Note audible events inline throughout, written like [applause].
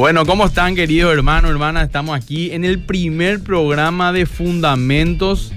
Bueno, ¿cómo están queridos hermanos, hermanas? Estamos aquí en el primer programa de Fundamentos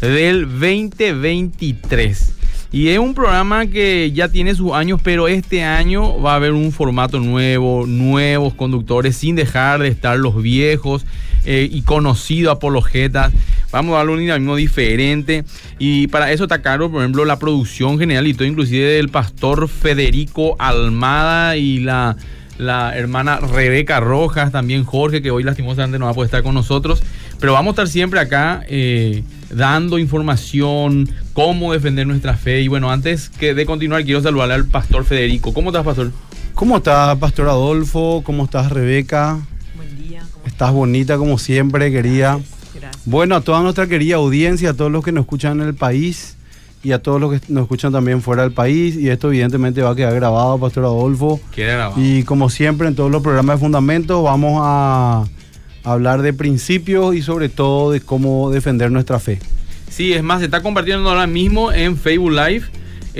del 2023. Y es un programa que ya tiene sus años, pero este año va a haber un formato nuevo, nuevos conductores, sin dejar de estar los viejos eh, y conocidos apologetas. Vamos a darle un dinamismo diferente. Y para eso está caro, por ejemplo, la producción general y todo, inclusive del pastor Federico Almada y la la hermana Rebeca Rojas, también Jorge, que hoy lastimosamente no va a poder estar con nosotros. Pero vamos a estar siempre acá eh, dando información, cómo defender nuestra fe. Y bueno, antes que de continuar, quiero saludarle al pastor Federico. ¿Cómo estás, pastor? ¿Cómo estás, pastor Adolfo? ¿Cómo estás, Rebeca? Buen día. ¿cómo Estás bonita como siempre, querida. Gracias, gracias. Bueno, a toda nuestra querida audiencia, a todos los que nos escuchan en el país y a todos los que nos escuchan también fuera del país. Y esto evidentemente va a quedar grabado, Pastor Adolfo. Queda grabado. Y como siempre en todos los programas de Fundamentos vamos a hablar de principios y sobre todo de cómo defender nuestra fe. Sí, es más, se está compartiendo ahora mismo en Facebook Live.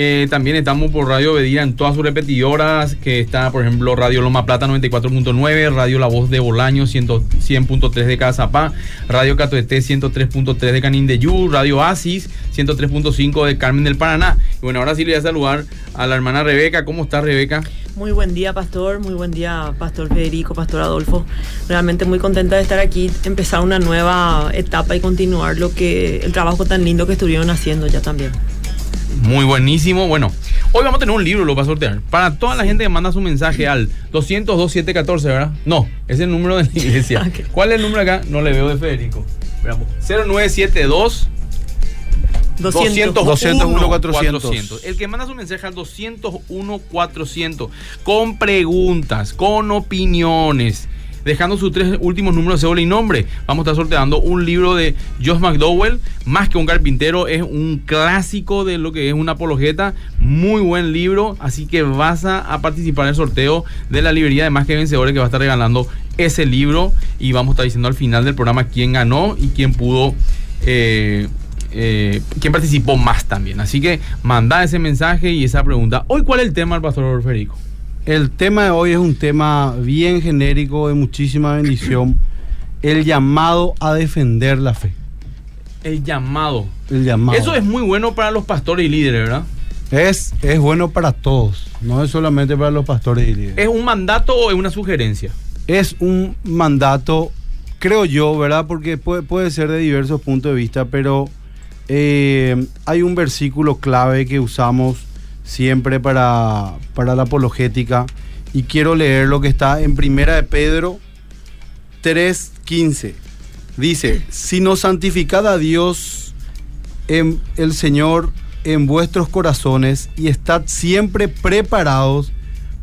Eh, también estamos por Radio Bedira en todas sus repetidoras, que está, por ejemplo, Radio Loma Plata 94.9, Radio La Voz de Bolaño 100 100.3 de Cazapá, Radio Catoeté 103.3 de Canindeyú, Radio Asis 103.5 de Carmen del Paraná. Y bueno, ahora sí le voy a saludar a la hermana Rebeca. ¿Cómo está Rebeca? Muy buen día, pastor. Muy buen día, pastor Federico, pastor Adolfo. Realmente muy contenta de estar aquí, empezar una nueva etapa y continuar lo que el trabajo tan lindo que estuvieron haciendo ya también. Muy buenísimo. Bueno, hoy vamos a tener un libro, lo va a sortear. Para toda la gente que manda su mensaje al 202-714, ¿verdad? No, es el número de la iglesia. [laughs] Ok. ¿Cuál es el número acá? No le veo de Federico. Veamos. 0972 201 201 400. El que manda su mensaje al 201 400 con preguntas, con opiniones, dejando sus tres últimos números de cédula y nombre. Vamos a estar sorteando un libro de Josh McDowell, más que un carpintero, es un clásico de lo que es una apologeta, muy buen libro, así que vas a, participar en el sorteo de la librería de Más que Vencedores que va a estar regalando ese libro y vamos a estar diciendo al final del programa quién ganó y quién pudo... eh, eh, quién participó más también. Así que manda ese mensaje y esa pregunta. Hoy, ¿cuál es el tema del pastor Federico? El tema de hoy es un tema bien genérico, de muchísima bendición. El llamado a defender la fe. El llamado. El llamado. Eso es muy bueno para los pastores y líderes, ¿verdad? Es, es bueno para todos, no es solamente para los pastores y líderes. ¿Es un mandato o es una sugerencia? Es un mandato, creo yo, ¿verdad? Porque puede, puede ser de diversos puntos de vista, pero eh, hay un versículo clave que usamos siempre para, para la apologética y quiero leer lo que está en Primera de Pedro 3.15. Dice, sino santificad a Dios en el Señor en vuestros corazones y estad siempre preparados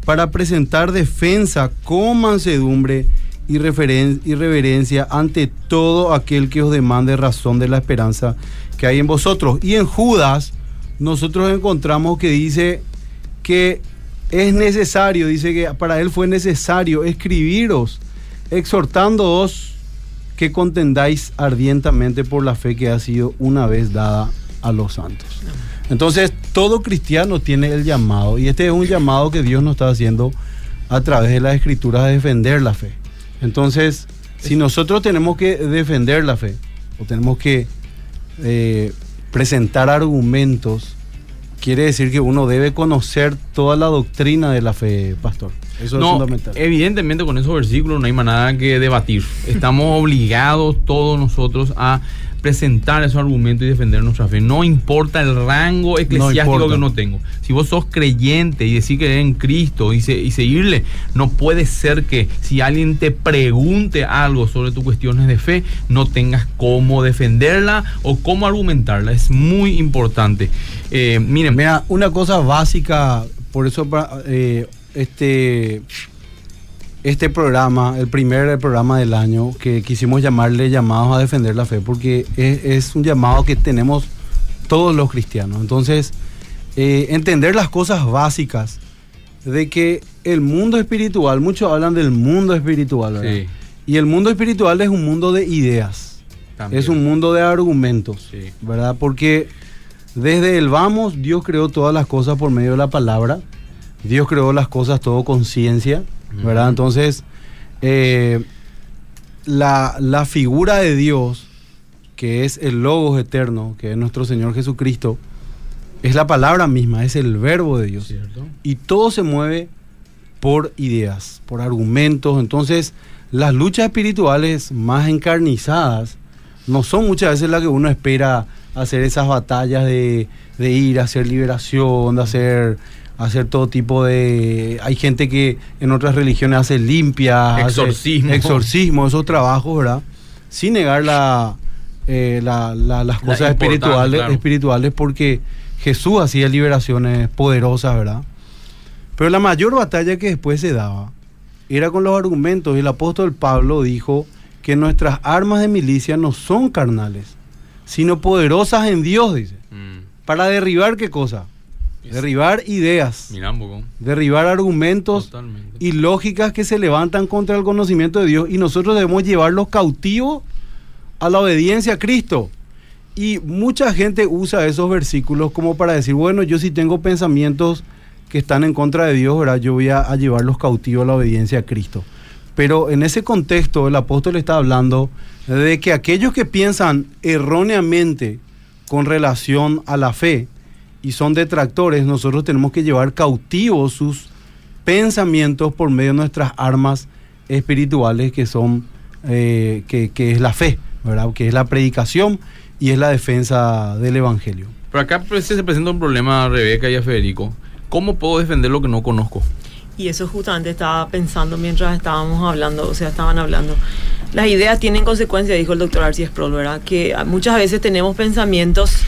para presentar defensa con mansedumbre y, y reverencia ante todo aquel que os demande razón de la esperanza que hay en vosotros. Y en Judas nosotros encontramos que dice que es necesario, dice que para él fue necesario escribiros, exhortándoos que contendáis ardientemente por la fe que ha sido una vez dada a los santos. Entonces, todo cristiano tiene el llamado, y este es un llamado que Dios nos está haciendo a través de las escrituras a defender la fe. Entonces, si nosotros tenemos que defender la fe, o tenemos que eh, presentar argumentos, quiere decir que uno debe conocer toda la doctrina de la fe, pastor. Eso es no, fundamental. evidentemente con esos versículos no hay más nada que debatir. Estamos [laughs] obligados todos nosotros a presentar esos argumentos y defender nuestra fe. No importa el rango eclesiástico que uno tengo. Si vos sos creyente y decís que en Cristo y, se- y seguirle, no puede ser que si alguien te pregunte algo sobre tus cuestiones de fe, no tengas cómo defenderla o cómo argumentarla. Es muy importante. Eh, miren, Mira, una cosa básica, por eso eh, este, este programa, el primer programa del año, que quisimos llamarle llamados a defender la fe, porque es, es un llamado que tenemos todos los cristianos. Entonces, eh, entender las cosas básicas de que el mundo espiritual, muchos hablan del mundo espiritual, ¿verdad? Sí. Y el mundo espiritual es un mundo de ideas. También. Es un mundo de argumentos, Sí. ¿verdad? Porque desde el vamos, Dios creó todas las cosas por medio de la palabra. Dios creó las cosas todo con ciencia, ¿verdad? Entonces, eh, la, la figura de Dios, que es el Logos eterno, que es nuestro Señor Jesucristo, es la palabra misma, es el verbo de Dios. ¿Cierto? Y todo se mueve por ideas, por argumentos. Entonces, las luchas espirituales más encarnizadas no son muchas veces las que uno espera hacer esas batallas de, de ir a hacer liberación, de hacer, hacer todo tipo de... Hay gente que en otras religiones hace limpias, hace Exorcismo. esos trabajos, ¿verdad? Sin negar la, eh, la- la- las La cosas espirituales, claro. espirituales porque Jesús hacía liberaciones poderosas, ¿verdad? Pero la mayor batalla que después se daba era con los argumentos. Y el apóstol Pablo dijo que nuestras armas de milicia no son carnales, sino poderosas en Dios, dice. Mm. ¿Para derribar qué cosa? Derribar ideas, derribar argumentos Totalmente. y lógicas que se levantan contra el conocimiento de Dios y nosotros debemos llevarlos cautivos a la obediencia a Cristo. Y mucha gente usa esos versículos como para decir, bueno, yo si tengo pensamientos que están en contra de Dios, ¿verdad? yo voy a, a llevarlos cautivos a la obediencia a Cristo. Pero en ese contexto el apóstol está hablando de que aquellos que piensan erróneamente con relación a la fe y son detractores, nosotros tenemos que llevar cautivos sus pensamientos por medio de nuestras armas espirituales que son, eh, que, que es la fe, ¿verdad? Que es la predicación y es la defensa del Evangelio. Pero acá pues, se presenta un problema a Rebeca y a Federico. ¿Cómo puedo defender lo que no conozco? Y eso justamente estaba pensando mientras estábamos hablando, o sea, estaban hablando. Las ideas tienen consecuencias, dijo el doctor Arcis Sproul, ¿verdad? Que muchas veces tenemos pensamientos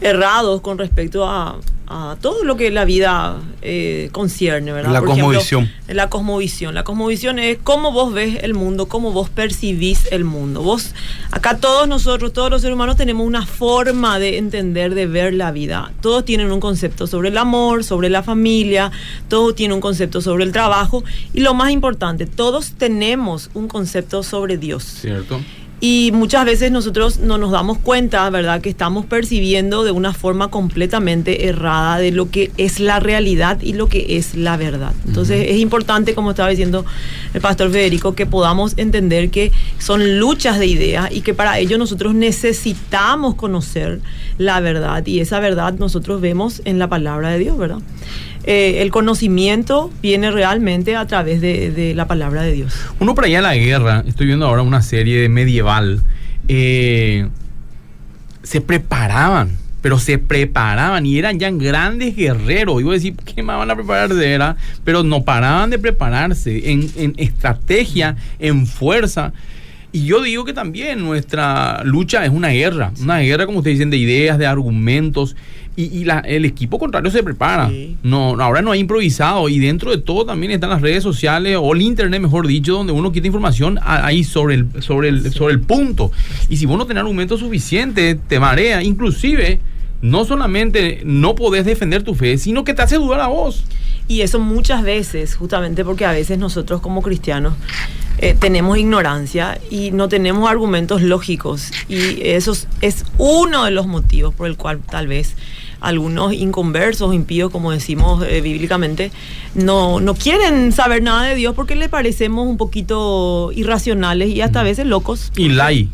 errados con respecto a, a todo lo que la vida eh, concierne, ¿verdad? La Por ejemplo, cosmovisión. la cosmovisión. La cosmovisión es cómo vos ves el mundo, cómo vos percibís el mundo. Vos, acá todos nosotros, todos los seres humanos tenemos una forma de entender, de ver la vida. Todos tienen un concepto sobre el amor, sobre la familia, todos tienen un concepto sobre el trabajo y lo más importante, todos tenemos un concepto sobre Dios. ¿Cierto? Y muchas veces nosotros no nos damos cuenta, ¿verdad?, que estamos percibiendo de una forma completamente errada de lo que es la realidad y lo que es la verdad. Entonces es importante, como estaba diciendo el pastor Federico, que podamos entender que son luchas de ideas y que para ello nosotros necesitamos conocer la verdad y esa verdad nosotros vemos en la palabra de Dios, ¿verdad? Eh, el conocimiento viene realmente a través de, la palabra de Dios. Uno para allá la guerra, estoy viendo ahora una serie medieval, eh, se preparaban, pero se preparaban y eran ya grandes guerreros. Iba a decir, ¿qué más van a prepararse? Era? Pero no paraban de prepararse en, en estrategia, en fuerza. Y yo digo que también nuestra lucha es una guerra, una guerra, como ustedes dicen, de ideas, de argumentos. Y, y la- el equipo contrario se prepara. Sí. No, no, ahora no hay improvisado. Y dentro de todo también están las redes sociales o el internet, mejor dicho, donde uno quita información ahí sobre el, sobre el, sobre el punto. Y si vos no tenés argumentos suficientes, te marea. Inclusive, no solamente no podés defender tu fe, sino que te hace dudar a vos. Y eso muchas veces, justamente porque a veces nosotros como cristianos eh, tenemos ignorancia y no tenemos argumentos lógicos. Y eso es- es uno de los motivos por el cual tal vez algunos inconversos, impíos, como decimos eh, bíblicamente, no, no quieren saber nada de Dios porque les parecemos un poquito irracionales y hasta a veces locos. Y lai.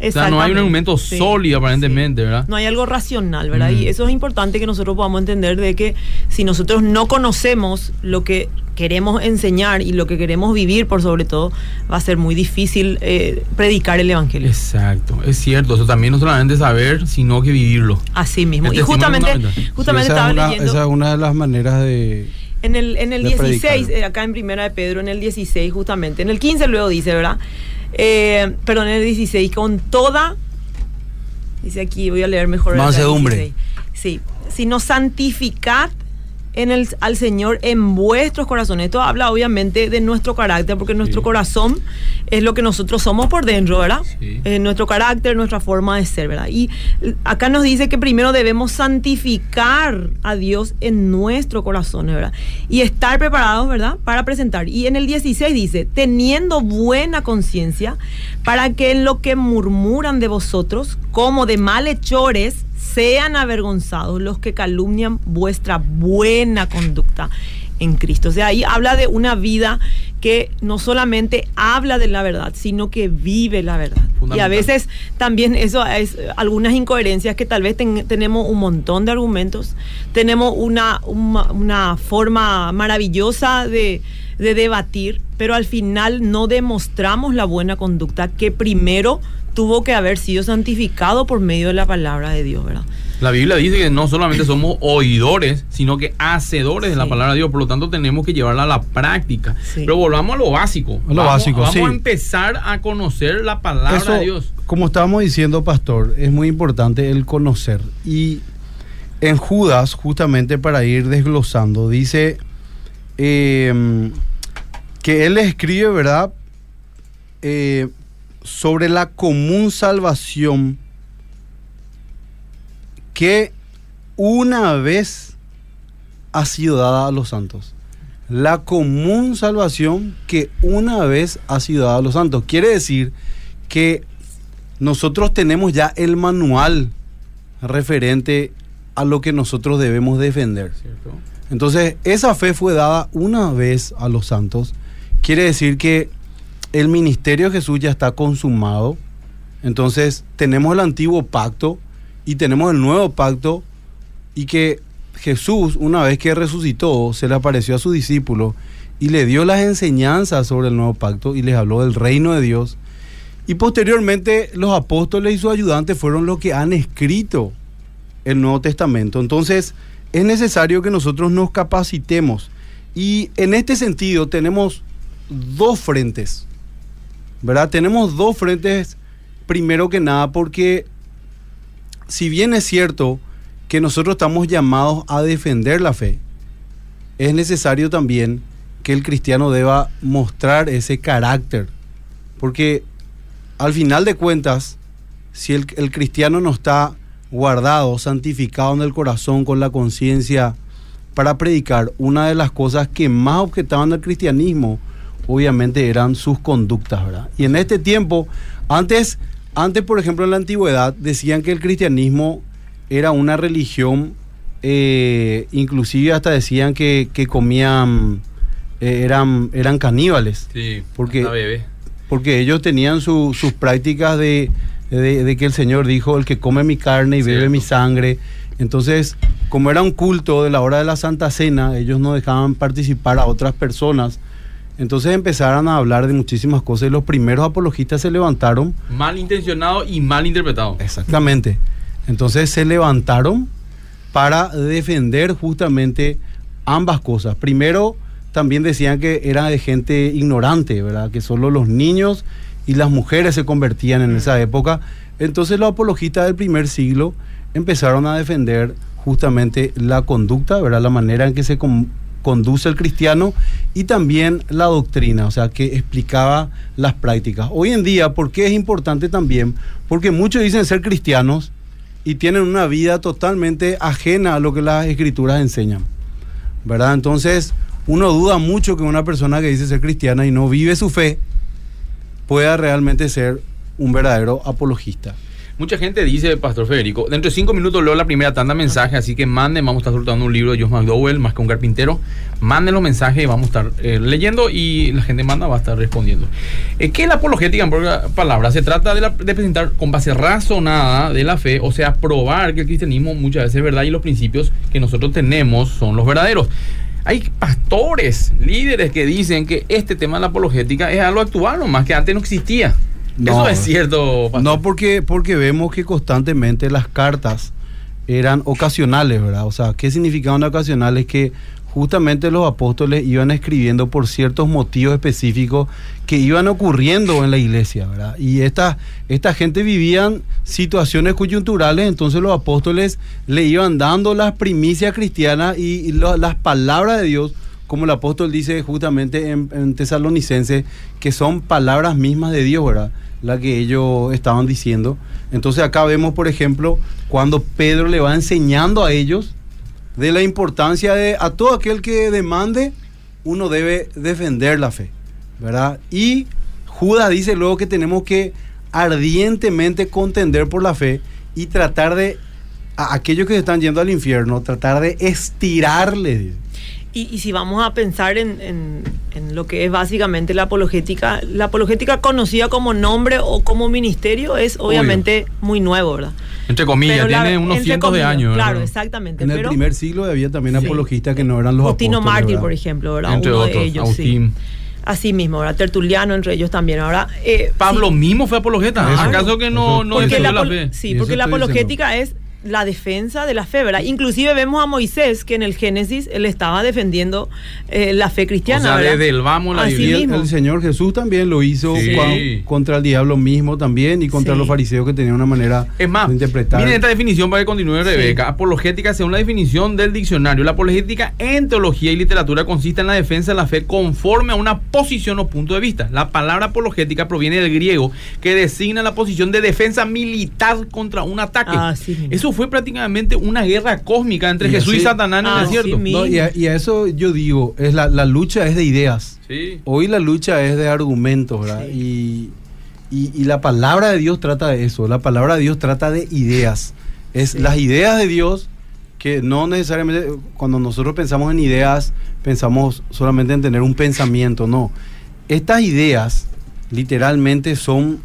O sea, no hay un argumento Sí, sólido aparentemente, ¿verdad? no hay algo racional, ¿verdad? Mm. Y eso es importante que nosotros podamos entender de que si nosotros no conocemos lo que queremos enseñar y lo que queremos vivir por sobre todo, va a ser muy difícil eh, predicar el Evangelio. Exacto, es cierto. Eso también no solamente saber, sino que vivirlo. Así mismo. Y justamente, justamente esa, estaba es una, leyendo... esa es una de las maneras de... En el, en el de 16, predicar. eh, acá en Primera de Pedro, en el 16 justamente, en el 15 luego dice, ¿verdad? Eh, perdón, en el 16, con toda, dice aquí, voy a leer mejor. Mansedumbre. 16. Sí, sino santificad en el, al Señor en vuestros corazones. Esto habla obviamente de nuestro carácter, porque nuestro Sí. corazón es lo que nosotros somos por dentro, ¿verdad? Sí. Eh, nuestro carácter, nuestra forma de ser, ¿verdad? Y acá nos dice que primero debemos santificar a Dios en nuestro corazón, ¿verdad? Y estar preparados, ¿verdad? Para presentar. Y en el 16 dice, teniendo buena conciencia, para que en lo que murmuran de vosotros, como de malhechores, sean avergonzados los que calumnian vuestra buena conducta en Cristo. O sea, ahí habla de una vida que no solamente habla de la verdad, sino que vive la verdad. Y a veces también eso es algunas incoherencias que tal vez tenemos un montón de argumentos, tenemos una, una, forma maravillosa de, de debatir, pero al final no demostramos la buena conducta que primero tuvo que haber sido santificado por medio de la palabra de Dios, ¿verdad? La Biblia dice que no solamente somos oidores, sino que hacedores de la palabra de Dios. Por lo tanto, tenemos que llevarla a la práctica. Pero volvamos a lo básico. A lo básico, Vamos a empezar a conocer la palabra de Dios. Como estábamos diciendo, pastor, es muy importante el conocer. Y en Judas, justamente para ir desglosando, dice em, que él escribe, ¿verdad? Eh, sobre la común salvación que una vez ha sido dada a los santos. La común salvación que una vez ha sido dada a los santos. Quiere decir que nosotros tenemos ya el manual referente a lo que nosotros debemos defender. Entonces, esa fe fue dada una vez a los santos. Quiere decir que el ministerio de Jesús ya está consumado. Entonces, tenemos el antiguo pacto y tenemos el nuevo pacto y que Jesús, una vez que resucitó, se le apareció a sus discípulos y le dio las enseñanzas sobre el nuevo pacto y les habló del reino de Dios. Y posteriormente los apóstoles y sus ayudantes fueron los que han escrito el Nuevo Testamento. Entonces es necesario que nosotros nos capacitemos. Y en este sentido tenemos dos frentes, ¿verdad? Tenemos dos frentes, primero que nada, porque si bien es cierto que nosotros estamos llamados a defender la fe, es necesario también que el cristiano deba mostrar ese carácter. Porque al final de cuentas, si el, cristiano no está guardado, santificado en el corazón, con la conciencia, para predicar, una de las cosas que más objetaban al cristianismo, obviamente eran sus conductas, ¿verdad? Y en este tiempo, antes antes, por ejemplo, en la antigüedad decían que el cristianismo era una religión, eh, inclusive hasta decían que, comían, eh, eran, eran caníbales. Sí, porque, porque ellos tenían sus prácticas de, que el Señor dijo, el que come mi carne y bebe mi sangre. Entonces, como era un culto de la hora de la Santa Cena, ellos no dejaban participar a otras personas entonces empezaron a hablar de muchísimas cosas y los primeros apologistas se levantaron. Mal intencionado y mal interpretado. Exactamente. Entonces se levantaron para defender justamente ambas cosas. Primero, también decían que era de gente ignorante, ¿verdad? Que solo los niños y las mujeres se convertían en esa época. Entonces los apologistas del primer siglo empezaron a defender justamente la conducta, ¿verdad? La manera en que se conduce el cristiano y también la doctrina, o sea, que explicaba las prácticas. Hoy en día, ¿por qué es importante también? Porque muchos dicen ser cristianos y tienen una vida totalmente ajena a lo que las escrituras enseñan, ¿verdad? Entonces, uno duda mucho que una persona que dice ser cristiana y no vive su fe pueda realmente ser un verdadero apologista. Mucha gente dice, Pastor Federico, dentro de cinco minutos leo la primera tanda de así que manden, vamos a estar soltando un libro de Josh McDowell, más que un carpintero. Manden los mensajes y vamos a estar eh, leyendo y la gente manda va a estar respondiendo. Eh, ¿Qué es la apologética en palabras? Se trata de, de, presentar con base razonada de la fe, o sea, probar que el cristianismo muchas veces es verdad y los principios que nosotros tenemos son los verdaderos. Hay pastores, líderes que dicen que este tema de la apologética es algo actual, más que antes no existía. Eso es cierto. No, porque, porque vemos que constantemente las cartas eran ocasionales, ¿verdad? O sea, ¿qué significaban ocasionales? Que justamente los apóstoles iban escribiendo por ciertos motivos específicos que iban ocurriendo en la iglesia, ¿verdad? Y esta, esta gente vivían situaciones coyunturales, entonces los apóstoles le iban dando las primicias cristianas y, las palabras de Dios como el apóstol dice justamente en, en, Tesalonicense, que son palabras mismas de Dios, ¿verdad? la que ellos estaban diciendo. Entonces acá vemos, por ejemplo, cuando Pedro le va enseñando a ellos de la importancia de a todo aquel que demande, uno debe defender la fe, ¿verdad? Y Judas dice luego que tenemos que ardientemente contender por la fe y tratar de, a aquellos que se están yendo al infierno, tratar de estirarle Y, y si vamos a pensar en, en- en lo que es básicamente la apologética, la apologética conocida como nombre o como ministerio es obviamente muy nuevo, ¿verdad? Entre comillas, Pero la- tiene unos cientos de años. Claro, ¿verdad? exactamente. En el primer siglo había también Sí. apologistas que no eran los Justino apóstoles, Mártir, por ejemplo, ¿verdad? Entre Uno otros, de ellos, sí. Así mismo, ¿verdad? Tertuliano entre ellos también. Ahora, eh, Pablo sí. mismo fue apologeta. Claro. ¿Acaso que no, no porque la, la fe? sí, porque la apologética es la defensa de la fe, ¿verdad? Inclusive vemos a Moisés que en el Génesis él estaba defendiendo eh, la fe cristiana, O sea, desde el vamos la el, mismo. el Señor Jesús también lo hizo Sí. contra el diablo mismo también y contra Sí. los fariseos que tenían una manera Es más, de interpretar. miren esta definición para que continúe Sí. Rebeca. Apologética, según la definición del diccionario, la apologética en teología y literatura consiste en la defensa de la fe conforme a una posición o punto de vista. La palabra apologética proviene del griego que designa la posición de defensa militar contra un ataque. Ah, sí. Eso fue prácticamente una guerra cósmica entre Y Jesús y Satanás en el Ah, desierto. sí, mi- No, y, a, y a eso yo digo, es la, la lucha es de ideas. Sí. Hoy la lucha es de argumentos, ¿verdad? Y, y- y la palabra de Dios trata de eso. La palabra de Dios trata de ideas. Es las ideas de Dios que no necesariamente, cuando nosotros pensamos en ideas, pensamos solamente en tener un pensamiento. No. Estas ideas literalmente son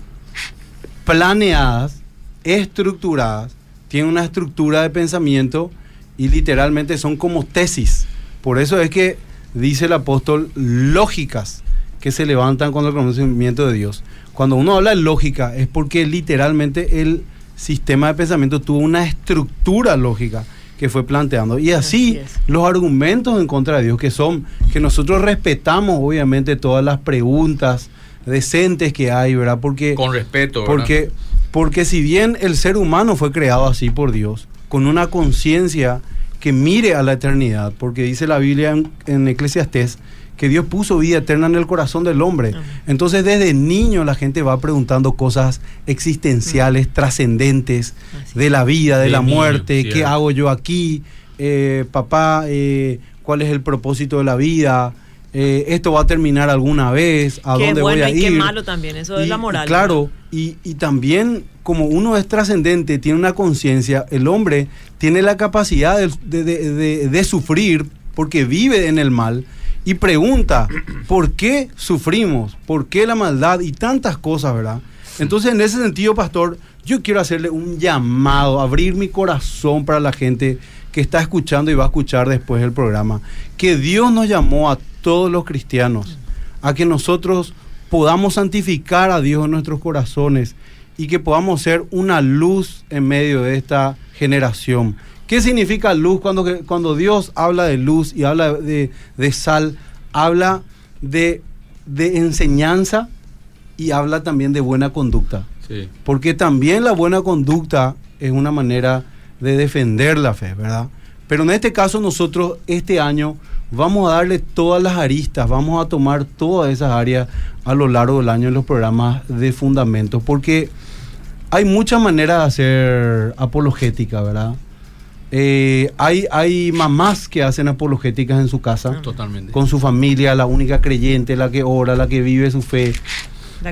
planeadas, estructuradas, tienen una estructura de pensamiento y literalmente son como tesis. Por eso es que dice el apóstol lógicas que se levantan con el conocimiento de Dios. Cuando uno habla de lógica es porque literalmente el sistema de pensamiento tuvo una estructura lógica que fue planteando. Y así, los argumentos en contra de Dios, que son que nosotros respetamos obviamente todas las preguntas decentes que hay, ¿verdad? Porque Con respeto. ¿verdad? porque, porque si bien el ser humano fue creado así por Dios, con una conciencia que mire a la eternidad, porque dice la Biblia en, en Eclesiastés que Dios puso vida eterna en el corazón del hombre. Entonces desde niño la gente va preguntando cosas existenciales, trascendentes, de la vida, de, De la niño, muerte, qué hago yo aquí, Eh, papá, eh, cuál es el propósito de la vida, Eh, esto va a terminar alguna vez, a Qué dónde bueno voy a y qué ir. malo también, eso es la y moral. claro, y, y también como uno es trascendente, tiene una conciencia, el hombre tiene la capacidad de, de- de- de- de sufrir porque vive en el mal y pregunta, [clears throat] ¿por qué sufrimos? ¿Por qué la maldad? Y tantas cosas, ¿verdad? Entonces, en ese sentido, pastor, yo quiero hacerle un llamado, abrir mi corazón para la gente que está escuchando y va a escuchar después el programa, que Dios nos llamó a todos los cristianos a que nosotros podamos santificar a Dios en nuestros corazones y que podamos ser una luz en medio de esta generación. ¿Qué significa luz? Cuando, cuando Dios habla de luz y habla de, de sal, habla de, de enseñanza y habla también de buena conducta. Sí. Porque también la buena conducta es una manera de defender la fe, ¿verdad? Pero en este caso nosotros este año vamos a darle todas las aristas, vamos a tomar todas esas áreas a lo largo del año en los programas de fundamentos, porque hay muchas maneras de hacer apologética, ¿verdad? Eh, hay, hay mamás que hacen apologéticas en su casa, Totalmente. con su familia, la única creyente, la que ora, la que vive su fe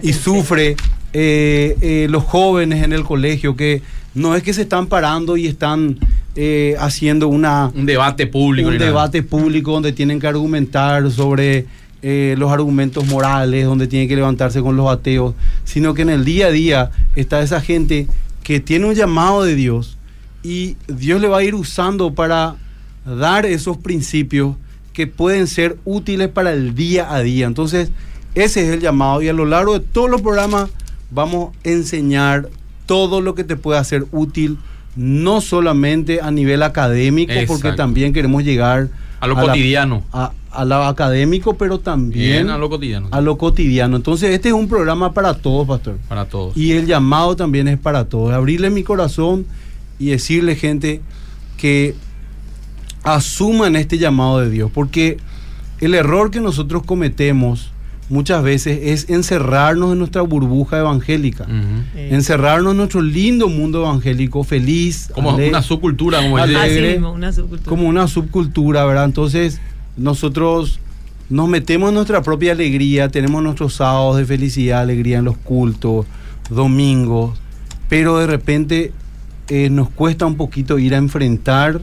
y sufre eh, eh, los jóvenes en el colegio que no es que se están parando y están eh, haciendo una Un debate público. un debate público donde tienen que argumentar sobre eh, los argumentos morales, donde tienen que levantarse con los ateos, sino que en el día a día está esa gente que tiene un llamado de Dios y Dios le va a ir usando para dar esos principios que pueden ser útiles para el día a día. Entonces, ese es el llamado y a lo largo de todos los programas vamos a enseñar todo lo que te puede hacer útil, no solamente a nivel académico, porque también queremos llegar A lo cotidiano. a, a lo académico, pero también Bien, a lo cotidiano. a lo cotidiano. Entonces, este es un programa para todos, pastor. Para todos. Y el llamado también es para todos. Abrirle mi corazón y decirle, gente, que asuman este llamado de Dios. Porque el error que nosotros cometemos muchas veces es encerrarnos en nuestra burbuja evangélica. Encerrarnos en nuestro lindo mundo evangélico, feliz, Como una subcultura, como alegre, mismo, una subcultura. como una subcultura, ¿verdad? Entonces, nosotros nos metemos en nuestra propia alegría, tenemos nuestros sábados de felicidad, alegría en los cultos, domingos, pero de repente eh, nos cuesta un poquito ir a enfrentar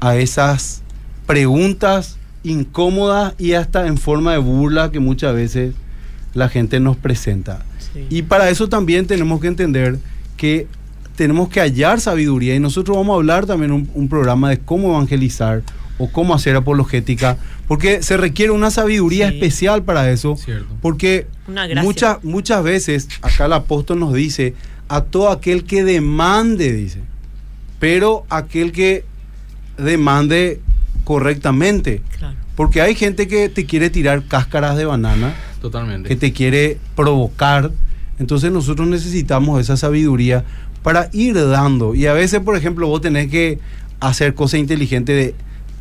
a esas preguntas incómodas y hasta en forma de burla que muchas veces la gente nos presenta. Sí. Y para eso también tenemos que entender que tenemos que hallar sabiduría y nosotros vamos a hablar también un, un programa de cómo evangelizar o cómo hacer apologética, porque se requiere una sabiduría Sí. especial para eso, Cierto. porque muchas, muchas veces acá el apóstol nos dice a todo aquel que demande, dice, pero aquel que demande correctamente, Claro. porque hay gente que te quiere tirar cáscaras de banana, Totalmente. que te quiere provocar. Entonces nosotros necesitamos esa sabiduría para ir dando. Y a veces, por ejemplo, vos tenés que hacer cosas inteligentes de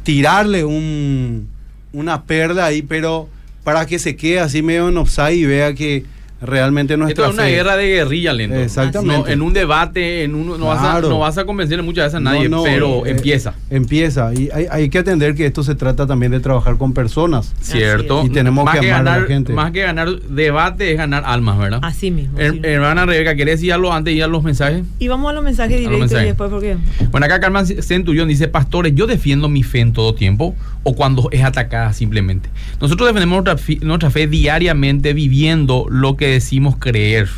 tirarle un, una perla ahí, pero para que se quede así medio en offside y vea que realmente Esto nuestra es una fe- guerra de guerrilla lento. Exactamente. No, en un debate, en un, no, vas a, no vas a convencerle muchas veces a No, nadie, no, pero eh, empieza. Empieza. Y hay, hay que atender que esto se trata también de trabajar con personas. ¿Cierto? Y tenemos más que amar a la ganar, gente. Más que ganar debate es ganar almas, ¿verdad? Así mismo. Her- sí. hermana Rebeca, ¿querés decir algo antes de ir a los mensajes? y vamos a los mensajes A directos y después porque Bueno, acá Carmen Centurión dice, pastores, yo defiendo mi fe en todo tiempo o cuando es atacada simplemente. Nosotros defendemos nuestra, fe diariamente viviendo lo que decimos creer.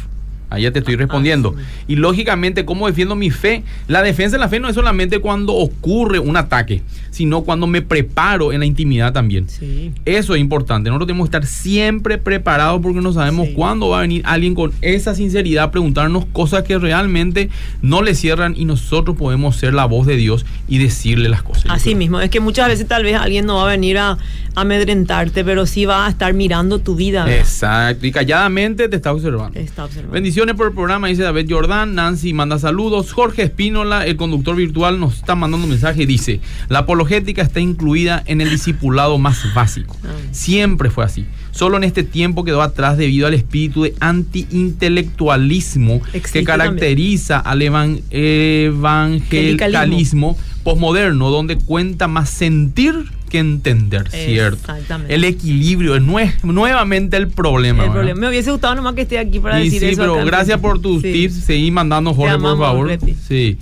Ahí ya te estoy respondiendo. Ah, sí. Y lógicamente, ¿cómo defiendo mi fe? La defensa de la fe no es solamente cuando ocurre un ataque, sino cuando me preparo en la intimidad también. sí. Eso es importante. Nosotros tenemos que estar siempre preparados porque no sabemos Sí. cuándo va a venir alguien con esa sinceridad a preguntarnos cosas que realmente no le cierran y nosotros podemos ser la voz de Dios y decirle las cosas. Así mismo, es que muchas veces tal vez alguien no va a venir a amedrentarte, pero sí va a estar mirando tu vida. ¿verdad? Exacto. Y calladamente te está observando. Está observando. Bendiciones por el programa, dice David Jordán. Nancy manda saludos. Jorge Espínola, el conductor virtual, nos está mandando un mensaje y dice: La apologética está incluida en el discipulado más básico. Ah. Siempre fue así. Solo en este tiempo quedó atrás debido al espíritu de anti-intelectualismo que caracteriza al evan- evangelicalismo posmoderno, donde cuenta más sentir que entender, ¿cierto? Exactamente. El equilibrio es nue- nuevamente el problema. El problema. Me hubiese gustado nomás que esté aquí para Y decir sí, eso. pero acá al gracias por tus Sí. tips. Seguí mandando, Jorge, por favor. Sí.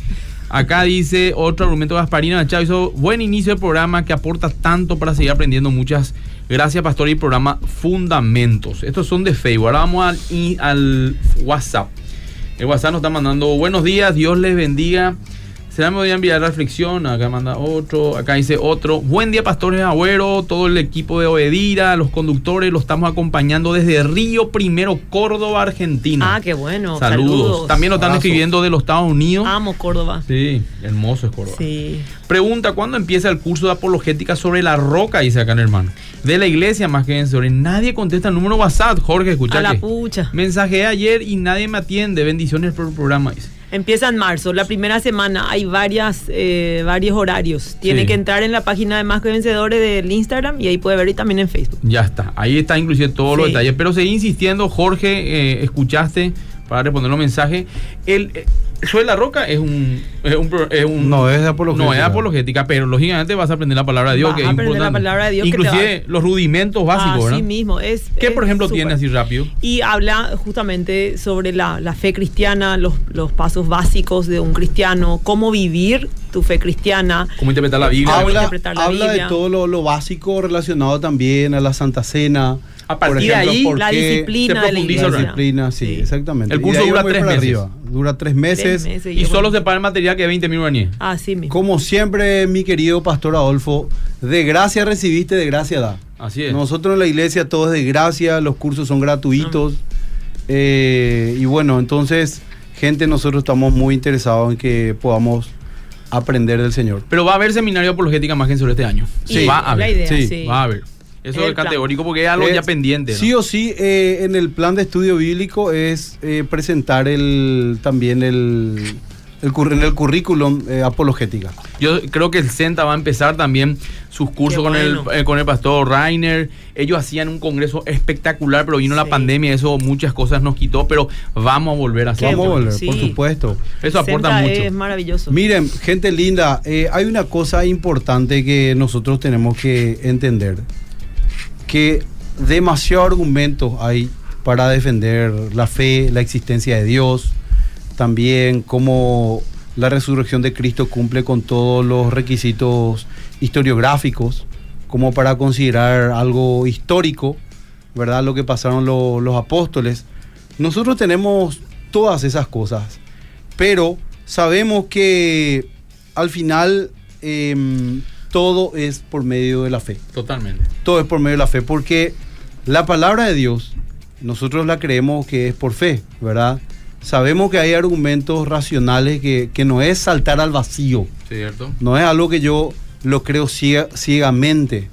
Acá dice otro argumento de Gasparina Chávez. hizo Buen inicio del programa que aporta tanto para seguir aprendiendo. Muchas gracias, Pastor. Y programa Fundamentos. Estos son de Facebook. Ahora vamos al, al WhatsApp. El WhatsApp nos está mandando buenos días, Dios les bendiga. Será me voy a enviar reflexión. Acá manda otro. Acá dice otro. Buen día, pastores Agüero. Todo el equipo de Obedira, los conductores, los estamos acompañando desde Río Primero, Córdoba, Argentina. Ah, qué bueno. Saludos. Saludos. También nos están Abrazos. escribiendo de los Estados Unidos. Amo Córdoba. Sí, hermoso es Córdoba. Sí. Pregunta, ¿cuándo empieza el curso de apologética sobre la roca? Dice acá el hermano. De la iglesia más que vencedores. Nadie contesta el número WhatsApp. Jorge, escucha A la pucha. Mensajé ayer y nadie me atiende. Bendiciones por el programa. Dice. Empieza en marzo. La primera semana hay varias, eh, varios horarios. Tiene Sí. que entrar en la página de Más que Vencedores del Instagram y ahí puede ver y también en Facebook. Ya está. Ahí está inclusive todos los detalles. Pero seguí insistiendo, Jorge, eh, escuchaste para responder los mensajes. El, eh, sobre la roca es un, es un, es un- No es de apologética. No es apologética, pero lógicamente vas a aprender la palabra de Dios. Vas que a es aprender la importante. palabra de Dios que Inclusive los rudimentos básicos, Así ¿verdad? mismo. Es, ¿Qué, por es ejemplo, súper. tiene así rápido? Y habla justamente sobre la, la fe cristiana, los, los pasos básicos de un cristiano, cómo vivir tu fe cristiana. ¿Cómo interpretar la Biblia? Habla- habla, interpretar la habla de Biblia. todo lo, lo básico relacionado también a la Santa Cena. A partir de ahí, por la disciplina se de la profundiza La disciplina, sí, Sí. exactamente. El curso dura tres meses. arriba. Dura tres meses. Tres meses Y solo se paga el material que 20 mil guaraníes. Así mismo. Como siempre, mi querido pastor Adolfo, de gracia recibiste, de gracia da. Así es. Nosotros en la iglesia todo es de gracia, los cursos son gratuitos. Eh, y bueno, entonces, gente, nosotros estamos muy interesados en que podamos aprender del Señor. Pero va a haber seminario apologética más que sobre este año. Sí, va a la haber. idea, sí, sí. Va a haber. Eso Es categórico porque es algo ya pendiente. ¿no? Sí o sí, eh, en el plan de estudio bíblico es eh, presentar el también el, el curr- en el currículum eh, apologética. Yo creo que el CENTA va a empezar también sus cursos con, el, eh, con el pastor Rainer. Ellos hacían un congreso espectacular, pero vino la pandemia, eso muchas cosas nos quitó, pero vamos a volver a hacerlo. Vamos a volver, por supuesto. Eso aporta Senta mucho. Es maravilloso. Miren, gente linda, eh, hay una cosa importante que nosotros tenemos que entender. Que demasiados argumentos hay para defender la fe, la existencia de Dios, también cómo la resurrección de Cristo cumple con todos los requisitos historiográficos, como para considerar algo histórico, ¿verdad? Lo que pasaron lo- los apóstoles. Nosotros tenemos todas esas cosas, pero sabemos que al final em, todo es por medio de la fe. Totalmente. Todo es por medio de la fe, porque la palabra de Dios, nosotros la creemos que es por fe, ¿verdad? Sabemos que hay argumentos racionales que, que no es saltar al vacío, ¿Cierto? no es algo que yo lo creo ciega- ciegamente,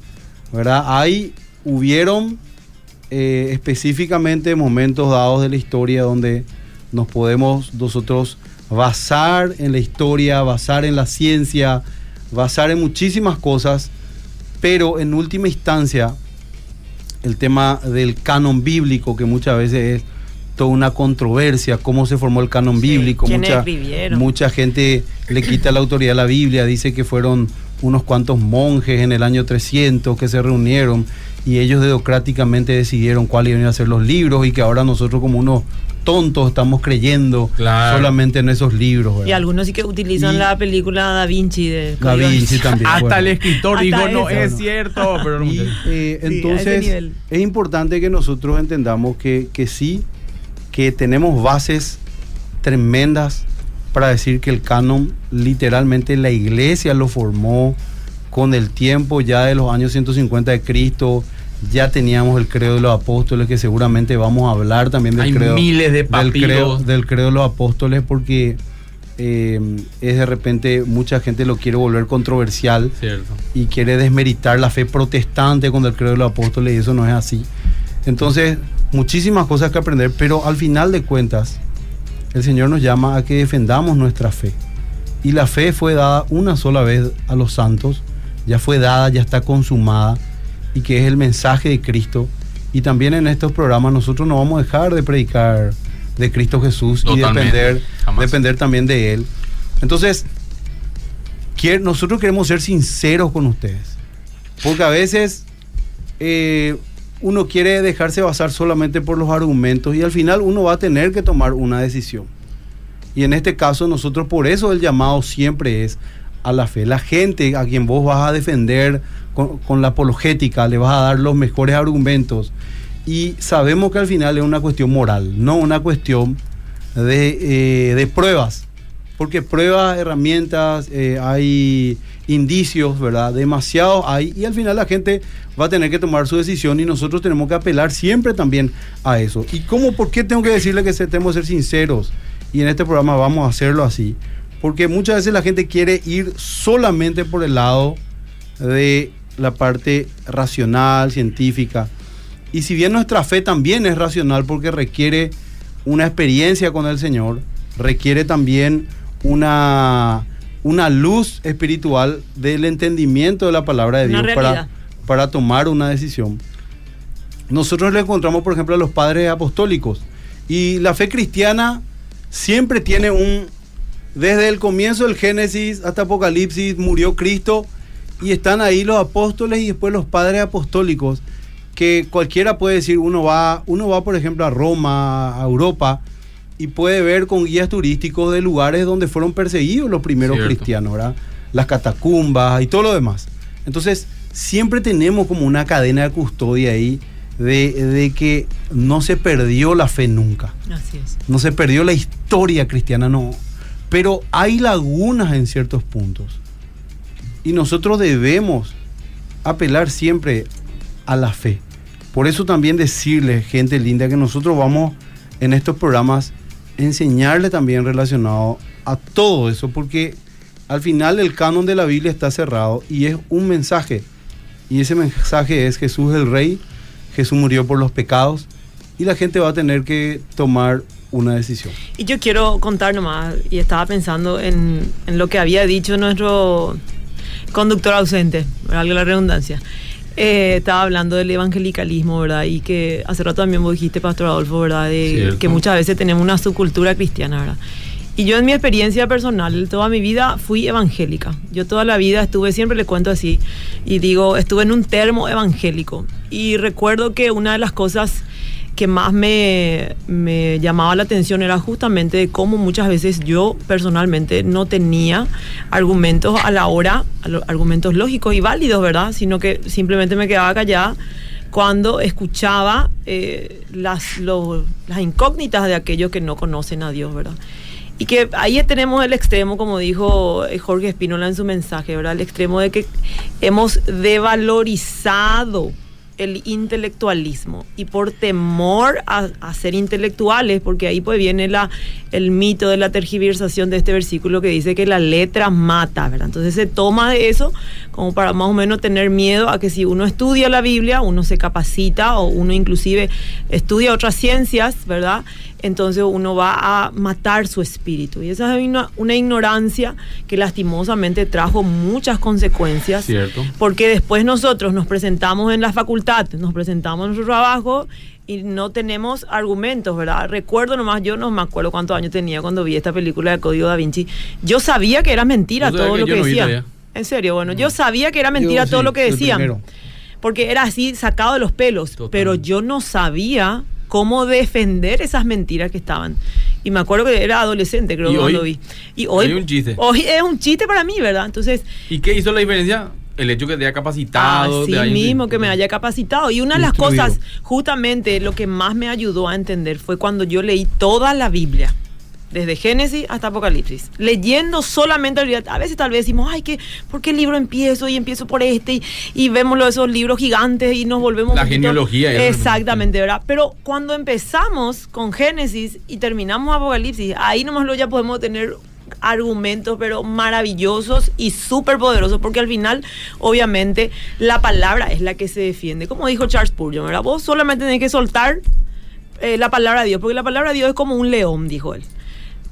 ¿verdad? Hay, hubieron eh, específicamente momentos dados de la historia donde nos podemos nosotros basar en la historia, basar en la ciencia, basar en muchísimas cosas, pero en última instancia el tema del canon bíblico, que muchas veces es toda una controversia, cómo se formó el canon bíblico, ¿quiénes mucha, mucha gente le quita la autoridad a la Biblia, dice que fueron unos cuantos monjes en el año 300 que se reunieron y ellos democráticamente decidieron cuáles iban a ser los libros y que ahora nosotros como unos tontos estamos creyendo Claro. solamente en esos libros. Y algunos sí que utilizan Y- la película Da Vinci de Da Vinci también. Hasta bueno. el escritor Hasta dijo, no es ¿no? cierto, pero no Y, eh, Sí, entonces es importante que nosotros entendamos que, que sí, que tenemos bases tremendas para decir que el canon literalmente la iglesia lo formó con el tiempo ya de los años 150 de Cristo. Ya teníamos el credo de los apóstoles, que seguramente vamos a hablar también del Hay credo. miles de del credo, del credo de los apóstoles, porque eh, es de repente mucha gente lo quiere volver controversial Cierto. y quiere desmeritar la fe protestante con el credo de los apóstoles y eso no es así. Entonces, muchísimas cosas que aprender, pero al final de cuentas, el Señor nos llama a que defendamos nuestra fe. Y la fe fue dada una sola vez a los santos, ya fue dada, ya está consumada, y que es el mensaje de Cristo. Y también en estos programas nosotros no vamos a dejar de predicar de Cristo Jesús Totalmente, y depender, jamás. depender también de Él. Entonces, nosotros queremos ser sinceros con ustedes. Porque a veces eh, uno quiere dejarse basar solamente por los argumentos y al final uno va a tener que tomar una decisión. Y en este caso nosotros por eso el llamado siempre es a la fe. La gente a quien vos vas a defender con, la apologética, le vas a dar los mejores argumentos. Y sabemos que al final es una cuestión moral, no una cuestión de, eh, de pruebas. Porque pruebas, herramientas, eh, hay indicios, ¿verdad? Demasiados hay. Y al final la gente va a tener que tomar su decisión y nosotros tenemos que apelar siempre también a eso. ¿Y cómo, por qué tengo que decirle que se- tenemos que ser sinceros? Y en este programa vamos a hacerlo así. Porque muchas veces la gente quiere ir solamente por el lado de la parte racional, científica. Y si bien nuestra fe también es racional porque requiere una experiencia con el Señor, requiere también una, una luz espiritual del entendimiento de la palabra de Dios para, para tomar una decisión. Nosotros le encontramos, por ejemplo, a los padres apostólicos. Y la fe cristiana siempre tiene un... Desde el comienzo del Génesis hasta Apocalipsis murió Cristo y están ahí los apóstoles y después los padres apostólicos que cualquiera puede decir, uno va, uno va por ejemplo a Roma, a Europa y puede ver con guías turísticos de lugares donde fueron perseguidos los primeros Cierto. cristianos, ¿verdad? Las catacumbas y todo lo demás. Entonces, siempre tenemos como una cadena de custodia ahí de, de que no se perdió la fe nunca. Así es. No se perdió la historia cristiana, no. Pero hay lagunas en ciertos puntos. Y nosotros debemos apelar siempre a la fe. Por eso también decirle, gente linda, que nosotros vamos en estos programas enseñarle también relacionado a todo eso, porque al final el canon de la Biblia está cerrado y es un mensaje. Y ese mensaje es Jesús el Rey, Jesús murió por los pecados y la gente va a tener que tomar una decisión. Y yo quiero contar nomás, y estaba pensando en, en lo que había dicho nuestro conductor ausente, valga la redundancia. Eh, estaba hablando del evangelicalismo, ¿verdad? Y que hace rato también vos dijiste, Pastor Adolfo, ¿verdad? De Cierto. que muchas veces tenemos una subcultura cristiana, ¿verdad? Y yo en mi experiencia personal, toda mi vida fui evangélica. Yo toda la vida estuve, siempre le cuento así, y digo, estuve en un termo evangélico. Y recuerdo que una de las cosas que más me, llamaba la atención era justamente de cómo muchas veces yo personalmente no tenía argumentos a la hora, argumentos lógicos y válidos, ¿verdad? Sino que simplemente me quedaba callada cuando escuchaba eh, las incógnitas de aquellos que no conocen a Dios, ¿verdad? Y que ahí tenemos el extremo, como dijo eh, Jorge Espínola en su mensaje, ¿verdad? El extremo de que hemos devalorizado el intelectualismo y por temor a, ser intelectuales, porque ahí pues viene la, el mito de la tergiversación de este versículo que dice que la letra mata, ¿verdad? Entonces se toma de eso como para más o menos tener miedo a que si uno estudia la Biblia, uno se capacita o uno inclusive estudia otras ciencias, ¿verdad? Entonces uno va a matar su espíritu. Y esa es una, una ignorancia que lastimosamente trajo muchas consecuencias. Cierto. Porque después nosotros nos presentamos en la facultad, nos presentamos en nuestro trabajo y no tenemos argumentos, ¿verdad? Recuerdo nomás, yo no me acuerdo cuántos años tenía cuando vi esta película de Código Da Vinci. Yo sabía que era mentira ¿Vos sabés todo que lo que no todavía? En serio, bueno, yo sabía que era mentira Yo todo sí, lo que decían. Porque era así sacado de los pelos. Pero yo no sabía cómo defender esas mentiras que estaban. Y me acuerdo que era adolescente, creo ¿Y que hoy? cuando vi. Y hoy, un chiste. Hoy es un chiste para mí, ¿verdad? Entonces, ¿Y qué hizo la diferencia? El hecho que te haya capacitado. Así te haya- mismo que me haya capacitado. Y una de las cosas, justamente lo que más me ayudó a entender fue cuando yo leí toda la Biblia. Desde Génesis hasta Apocalipsis. Leyendo solamente la Biblia. A veces tal vez decimos, ay, ¿qué, ¿por qué libro empiezo? Y empiezo por este. Y, y vemos lo de esos libros gigantes y nos volvemos... La poquito- genealogía. Exactamente, ¿verdad? Pero cuando empezamos con Génesis y terminamos Apocalipsis, ahí nomás lo ya podemos tener argumentos pero maravillosos y súper poderosos porque al final obviamente la palabra es la que se defiende como dijo Charles Spurgeon ¿verdad? vos solamente tenés que soltar eh, la palabra de Dios porque la palabra de Dios es como un león dijo él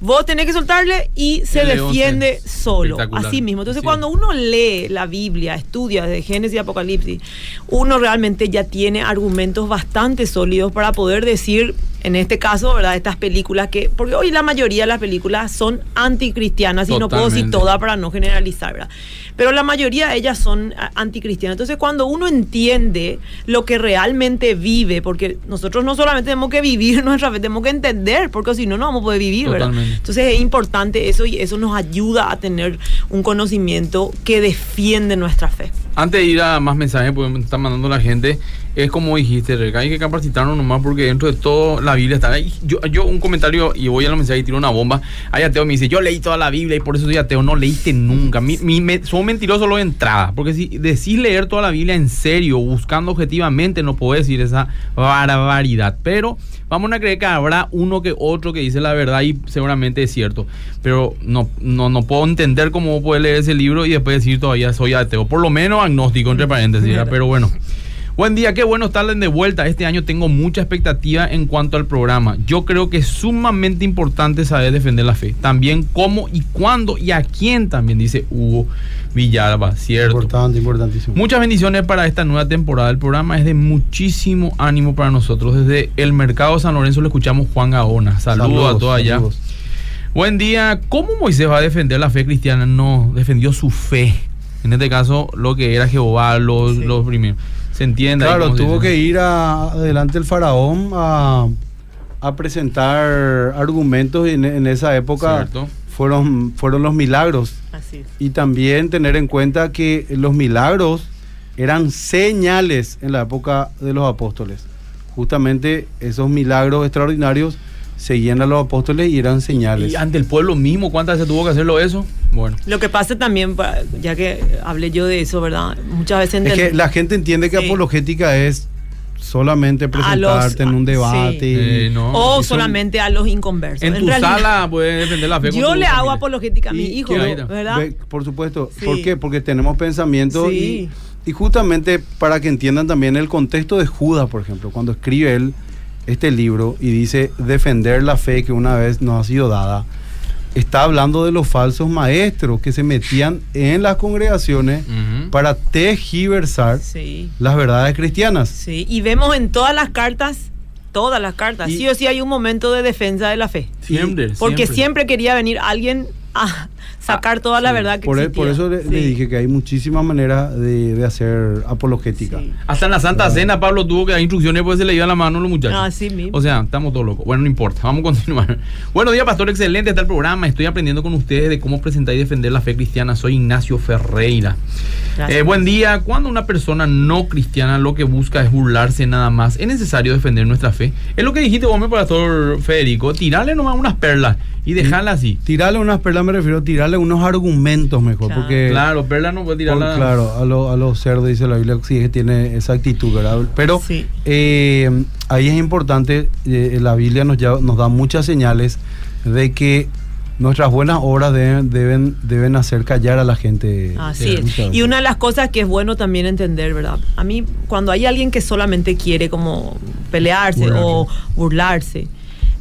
Vos tenés que soltarle y se defiende solo, así mismo. Entonces, cuando uno lee la Biblia, estudia desde Génesis y Apocalipsis, uno realmente ya tiene argumentos bastante sólidos para poder decir, en este caso, ¿verdad? Estas películas que, porque hoy la mayoría de las películas son anticristianas, y no puedo decir todas para no generalizar, ¿verdad? Pero la mayoría de ellas son ah, anticristianas. Entonces, cuando uno entiende lo que realmente vive, porque nosotros no solamente tenemos que vivir [laughs] nuestra fe, tenemos que entender, porque si no, no vamos a poder vivir, ¿verdad? Entonces es importante eso y eso nos ayuda a tener un conocimiento que defiende nuestra fe. Antes de ir a más mensajes, porque me está mandando la gente, es como dijiste, hay que capacitarnos nomás porque dentro de todo la Biblia está ahí. Yo, yo un comentario y voy a los mensajes y tiro una bomba. Hay ateo me dice, yo leí toda la Biblia y por eso soy ateo. No leíste nunca. Mi, mi- me- son mentirosos los entrada. Porque si decís leer toda la Biblia en serio, buscando objetivamente, no puedo decir esa barbaridad. Pero vamos a creer que habrá uno que otro que dice la verdad y seguramente es cierto. Pero no, no, no puedo entender cómo puede leer ese libro y después decir todavía soy ateo. Por lo menos agnóstico, entre paréntesis. ¿verdad? Pero bueno. Buen día, qué bueno estar de vuelta. Este año tengo mucha expectativa en cuanto al programa. Yo creo que es sumamente importante saber defender la fe. También cómo y cuándo y a quién también, dice Hugo Villalba, ¿cierto? Importante, importantísimo. Muchas bendiciones para esta nueva temporada. El programa es de muchísimo ánimo para nosotros. Desde el Mercado San Lorenzo le escuchamos Juan Gaona. Saludos, a todos allá. saludos. Buen día. ¿Cómo Moisés va a defender la fe cristiana? No, defendió su fe. En este caso, lo que era Jehová, los, Sí. los primeros. ¿Se Claro, tuvo que ir a, adelante el faraón a, a presentar argumentos y en, en esa época Cierto. fueron, fueron los milagros. Así es. Y también tener en cuenta que los milagros eran señales en la época de los apóstoles. Justamente esos milagros extraordinarios seguían a los apóstoles y eran señales. Y ante el pueblo mismo, ¿cuántas veces tuvo que hacerlo eso? Bueno. Lo que pasa también, ya que hablé yo de eso, ¿verdad? Muchas veces Es que la gente entiende que Sí. apologética es solamente los- presentarte en un sí. debate. y- Eh, no. o solamente a los inconversos. En tu realidad, sala puedes defender la fe. Yo tu le hago familia. apologética a mi hijo, ¿verdad? Ve, Por supuesto. Sí. ¿Por qué? Porque tenemos pensamientos Sí. y, y justamente para que entiendan también el contexto de Judas, por ejemplo, cuando escribe él este libro y dice defender la fe que una vez nos ha sido dada, está hablando de los falsos maestros que se metían en las congregaciones para tejiversar Sí. las verdades cristianas. Sí, y vemos en todas las cartas, todas las cartas, Y- sí o sí hay un momento de defensa de la fe. Siempre. Porque siempre, quería venir alguien a, sacar toda la verdad que Por, e- existía. por eso le, dije que hay muchísimas maneras de, de hacer apologética. Sí. Hasta en la Santa Cena Pablo tuvo que dar instrucciones porque se le iba la mano a los muchachos. Así mismo. O sea, estamos todos locos. Bueno, no importa, vamos a continuar. [laughs] Buenos días, pastor, excelente está el programa. Estoy aprendiendo con ustedes de cómo presentar y defender la fe cristiana. Soy Ignacio Ferreira. Gracias. Eh, buen día. Cuando una persona no cristiana lo que busca es burlarse nada más, es necesario defender nuestra fe. Es lo que dijiste vos, mi pastor Federico. Tirarle nomás unas perlas y dejarla así. Tirarle unas perlas me refiero, tirarle unos argumentos mejor, Claro. porque Claro, perlas no puede tirarla. claro, a, lo- a los cerdos dice la Biblia sí que tiene esa actitud, ¿verdad? Pero Sí. eh, ahí es importante, eh, la Biblia nos, ya- nos da muchas señales de que nuestras buenas obras deben, deben, deben hacer callar a la gente. Así es. Muchas Y una de las cosas que es bueno también entender, ¿verdad? A mí, cuando hay alguien que solamente quiere como pelearse Burlarse. o burlarse,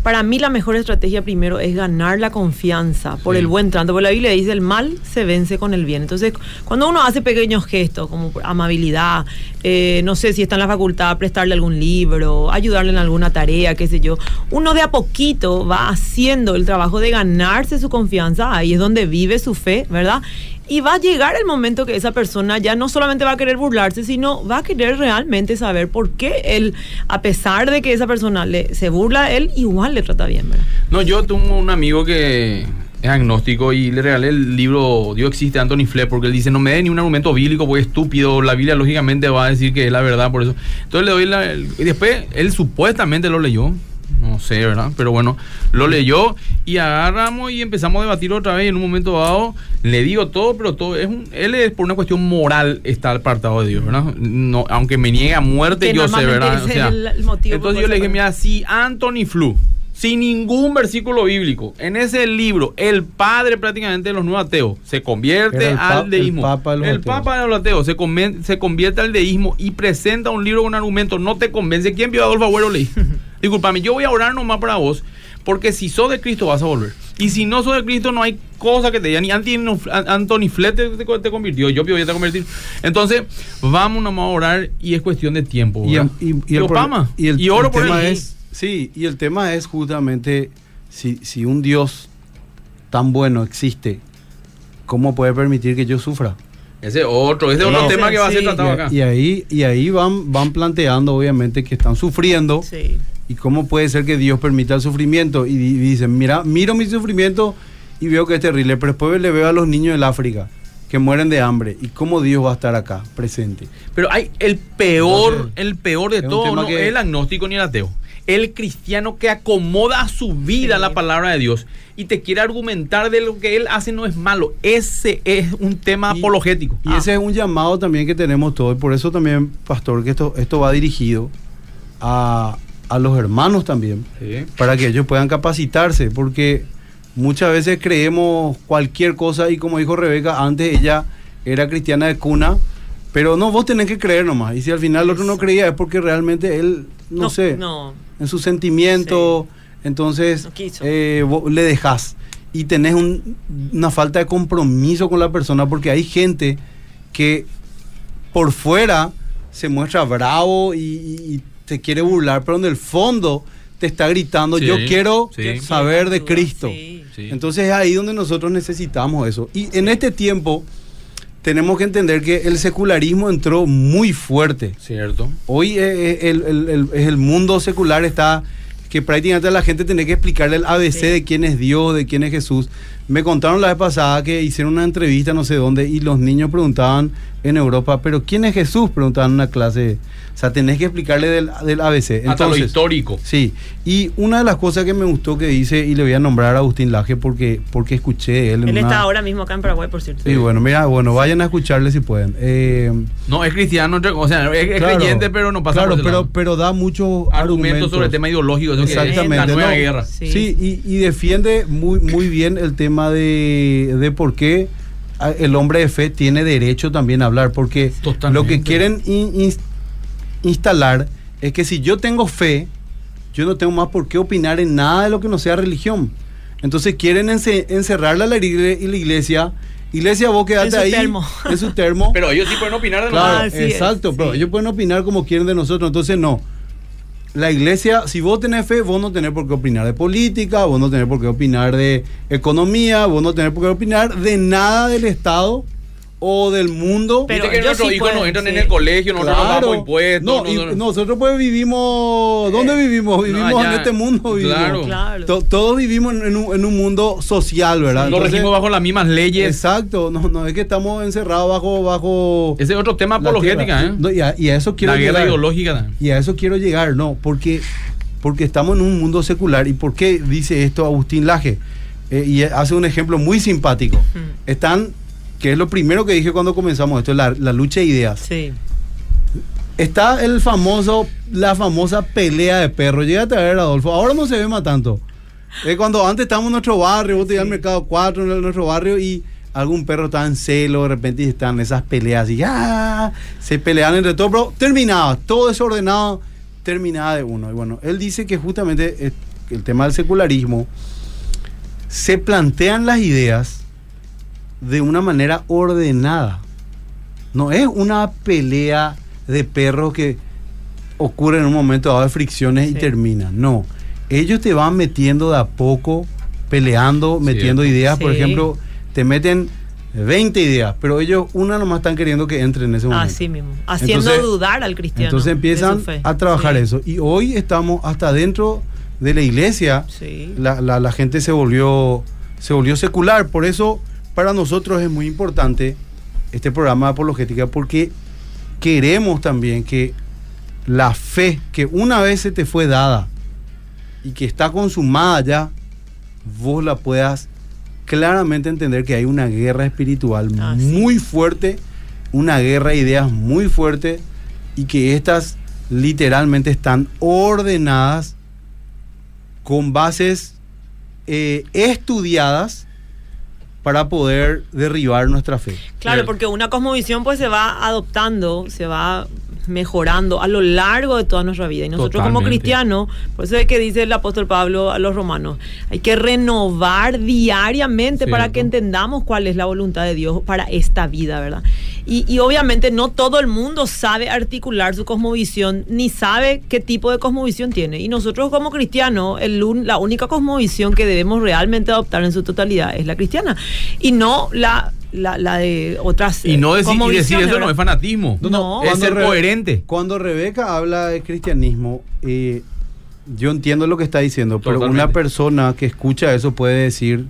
para mí la mejor estrategia primero es ganar la confianza por Sí. el buen trato. Porque la Biblia dice, el mal se vence con el bien. Entonces, cuando uno hace pequeños gestos como amabilidad, eh, no sé si está en la facultad, prestarle algún libro, ayudarle en alguna tarea, qué sé yo, uno de a poquito va haciendo el trabajo de ganarse su confianza, ahí es donde vive su fe, ¿verdad? Y va a llegar el momento que esa persona ya no solamente va a querer burlarse, sino va a querer realmente saber por qué él, a pesar de que esa persona le, se burla él, igual le trata bien, ¿verdad? No, yo tengo un amigo que es agnóstico y le regalé el libro Dios existe Anthony Fleck porque él dice no me dé ni un argumento bíblico porque es estúpido, la Biblia lógicamente va a decir que es la verdad por eso. Entonces le doy la... y después él supuestamente lo leyó, no sé, ¿verdad? Pero bueno, lo leyó y agarramos y empezamos a debatir otra vez y en un momento dado le digo todo, pero todo es un, él es por una cuestión moral está apartado de Dios, ¿verdad? No, aunque me niega muerte, Que yo sé, ¿verdad? el- el entonces yo le dije, mira, si Anthony Flu, sin ningún versículo bíblico, en ese libro, el padre prácticamente de los nuevos ateos se convierte al deísmo. el papa de los El ateos. papa de los ateos se, conven- se convierte al deísmo y presenta un libro con argumentos, no te convence. ¿Quién vio a Adolfo Agüero leí? [laughs] Disculpame, yo voy a orar nomás para vos, porque si sos de Cristo vas a volver. Y si no sos de Cristo, no hay cosa que te diga. Ni Anthony, Anthony Flet te, convirtió, yo voy a convertir. Entonces, vamos nomás a orar y es cuestión de tiempo. Y, ¿verdad? y- y Y el, y el- Y oro el por tema él. es sí y el tema es justamente si, si un Dios tan bueno existe cómo puede permitir que yo sufra Ese otro, ese es otro tema que va a ser tratado y, acá. y ahí y ahí van van planteando obviamente que están sufriendo Sí. y cómo puede ser que Dios permita el sufrimiento y, di- dicen mira miro mi sufrimiento y veo que es terrible pero después le veo a los niños del África que mueren de hambre y cómo Dios va a estar acá presente Pero hay el peor, Entonces, el peor de todo, no que- es el agnóstico ni el ateo. El cristiano que acomoda a su vida Sí. la palabra de Dios y te quiere argumentar de lo que él hace no es malo. Ese es un tema Y- apologético. Y ese es un llamado también que tenemos todos. Y por eso también, pastor, que esto, esto va dirigido a, a los hermanos también, Sí. para que ellos puedan capacitarse, porque muchas veces creemos cualquier cosa y como dijo Rebeca, antes ella era cristiana de cuna, pero no, vos tenés que creer nomás. Y si al final el otro no creía es porque realmente él, no, sé, No. En su sentimiento, entonces No eh, vos le dejas y tenés un- una falta de compromiso con la persona porque hay gente que por fuera se muestra bravo y, te quiere burlar, pero en el fondo te está gritando, Sí, yo quiero sí. saber de Cristo. Entonces es ahí donde nosotros necesitamos eso. Y en este tiempo tenemos que entender que el secularismo entró muy fuerte. Cierto. Hoy eh, eh, el, el- el- el mundo secular está que prácticamente la gente tiene que explicarle el ABC Sí. de quién es Dios, de quién es Jesús. Me contaron la vez pasada que hicieron una entrevista no sé dónde y los niños preguntaban en Europa, pero ¿quién es Jesús? Preguntaban en una clase. O sea, tenés que explicarle del, del ABC. Hasta lo Entonces, histórico. Sí, y una de las cosas que me gustó que dice, y le voy a nombrar a Agustín Laje porque, porque escuché él en Él una- está ahora mismo acá en Paraguay, por cierto. Sí, bueno, mira, bueno, vayan a escucharle si pueden. Eh, No, es cristiano, entre- o sea, es, es Claro, creyente, pero no pasa Claro, por pero, lado. pero da muchos argumentos argumentos sobre el tema ideológico, eso que es Exactamente, la nueva ¿no? guerra. Sí. Sí, y, y defiende muy, muy bien el tema de, de por qué a- el hombre de fe tiene derecho también a hablar, porque Totalmente. lo que quieren in- ins- instalar es que si yo tengo fe, yo no tengo más por qué opinar en nada de lo que no sea religión. Entonces quieren ence- encerrarla a la iglesia. Iglesia, vos quedate En su ahí termo. en su termo. Pero ellos sí pueden opinar de Claro. Así es, exacto, pero sí. ellos pueden opinar como quieren de nosotros, entonces no. La iglesia, si vos tenés fe, vos no tenés por qué opinar de política, vos no tenés por qué opinar de economía, vos no tenés por qué opinar de nada del Estado o del mundo. Pero Pero que nuestros sí hijos pueden, no entran en el colegio, nosotros no Claro. pagamos impuestos. No, y no- no- nosotros pues vivimos, ¿dónde Eh, vivimos? Vivimos no, en este mundo. Vivimos. claro. Claro. To- todos vivimos en, en un, en un mundo social, ¿verdad? Lo Entonces, regimos bajo las mismas leyes. Exacto, no, no es que estamos encerrados bajo... bajo Ese es otro tema apologética. ¿eh? No, y, a, y a eso quiero la guerra llegar. ideológica. también. Y a eso quiero llegar, no, porque, porque estamos en un mundo secular. ¿Y por qué dice esto Agustín Laje? Eh, y hace un ejemplo muy simpático. Mm. Están, que es lo primero que dije cuando comenzamos esto, la, la lucha de ideas. Sí. Está el famoso, la famosa pelea de perros. Llegate a ver, Adolfo. Ahora no se ve más tanto. Es cuando antes estábamos en nuestro barrio, vos te ibas al mercado 4 en nuestro barrio y algún perro estaba en celo, de repente están esas peleas y ya se pelean entre todos, pero terminaba, todo desordenado, terminaba de uno. Y bueno, él dice que justamente eh, el tema del secularismo se plantean las ideas de una manera ordenada. No es una pelea de perros que ocurre en un momento dado de fricciones y termina. No. Ellos te van metiendo de a poco, peleando, metiendo ideas. Por ejemplo, te meten 20 ideas, pero ellos una nomás están queriendo que entre en ese momento. Así mismo. Haciendo Entonces- dudar al cristiano. Entonces empiezan a trabajar Sí. eso. Y hoy estamos hasta dentro de la iglesia. Sí. La, la- la gente se volvió, se volvió secular. Por eso, para nosotros es muy importante este programa de apologética, porque queremos también que la fe que una vez se te fue dada y que está consumada ya, vos la puedas claramente entender que hay una guerra espiritual Ah, sí. muy fuerte, una guerra de ideas muy fuerte y que estas literalmente están ordenadas con bases eh, estudiadas para poder derribar nuestra fe. Claro, porque una cosmovisión pues se va adoptando, se va mejorando a lo largo de toda nuestra vida. Y nosotros como cristianos, por eso es que dice el apóstol Pablo a los romanos, hay que renovar diariamente para que entendamos cuál es la voluntad de Dios para esta vida, ¿verdad? Y, y obviamente no todo el mundo sabe articular su cosmovisión ni sabe qué tipo de cosmovisión tiene. Y nosotros como cristianos, el la única cosmovisión que debemos realmente adoptar en su totalidad es la cristiana y no la, la, la de otras Y no decir, y decir eso no es fanatismo. No. es ser Re- coherente. Cuando Rebeca habla de cristianismo, eh, yo entiendo lo que está diciendo, pero Totalmente. una persona que escucha eso puede decir,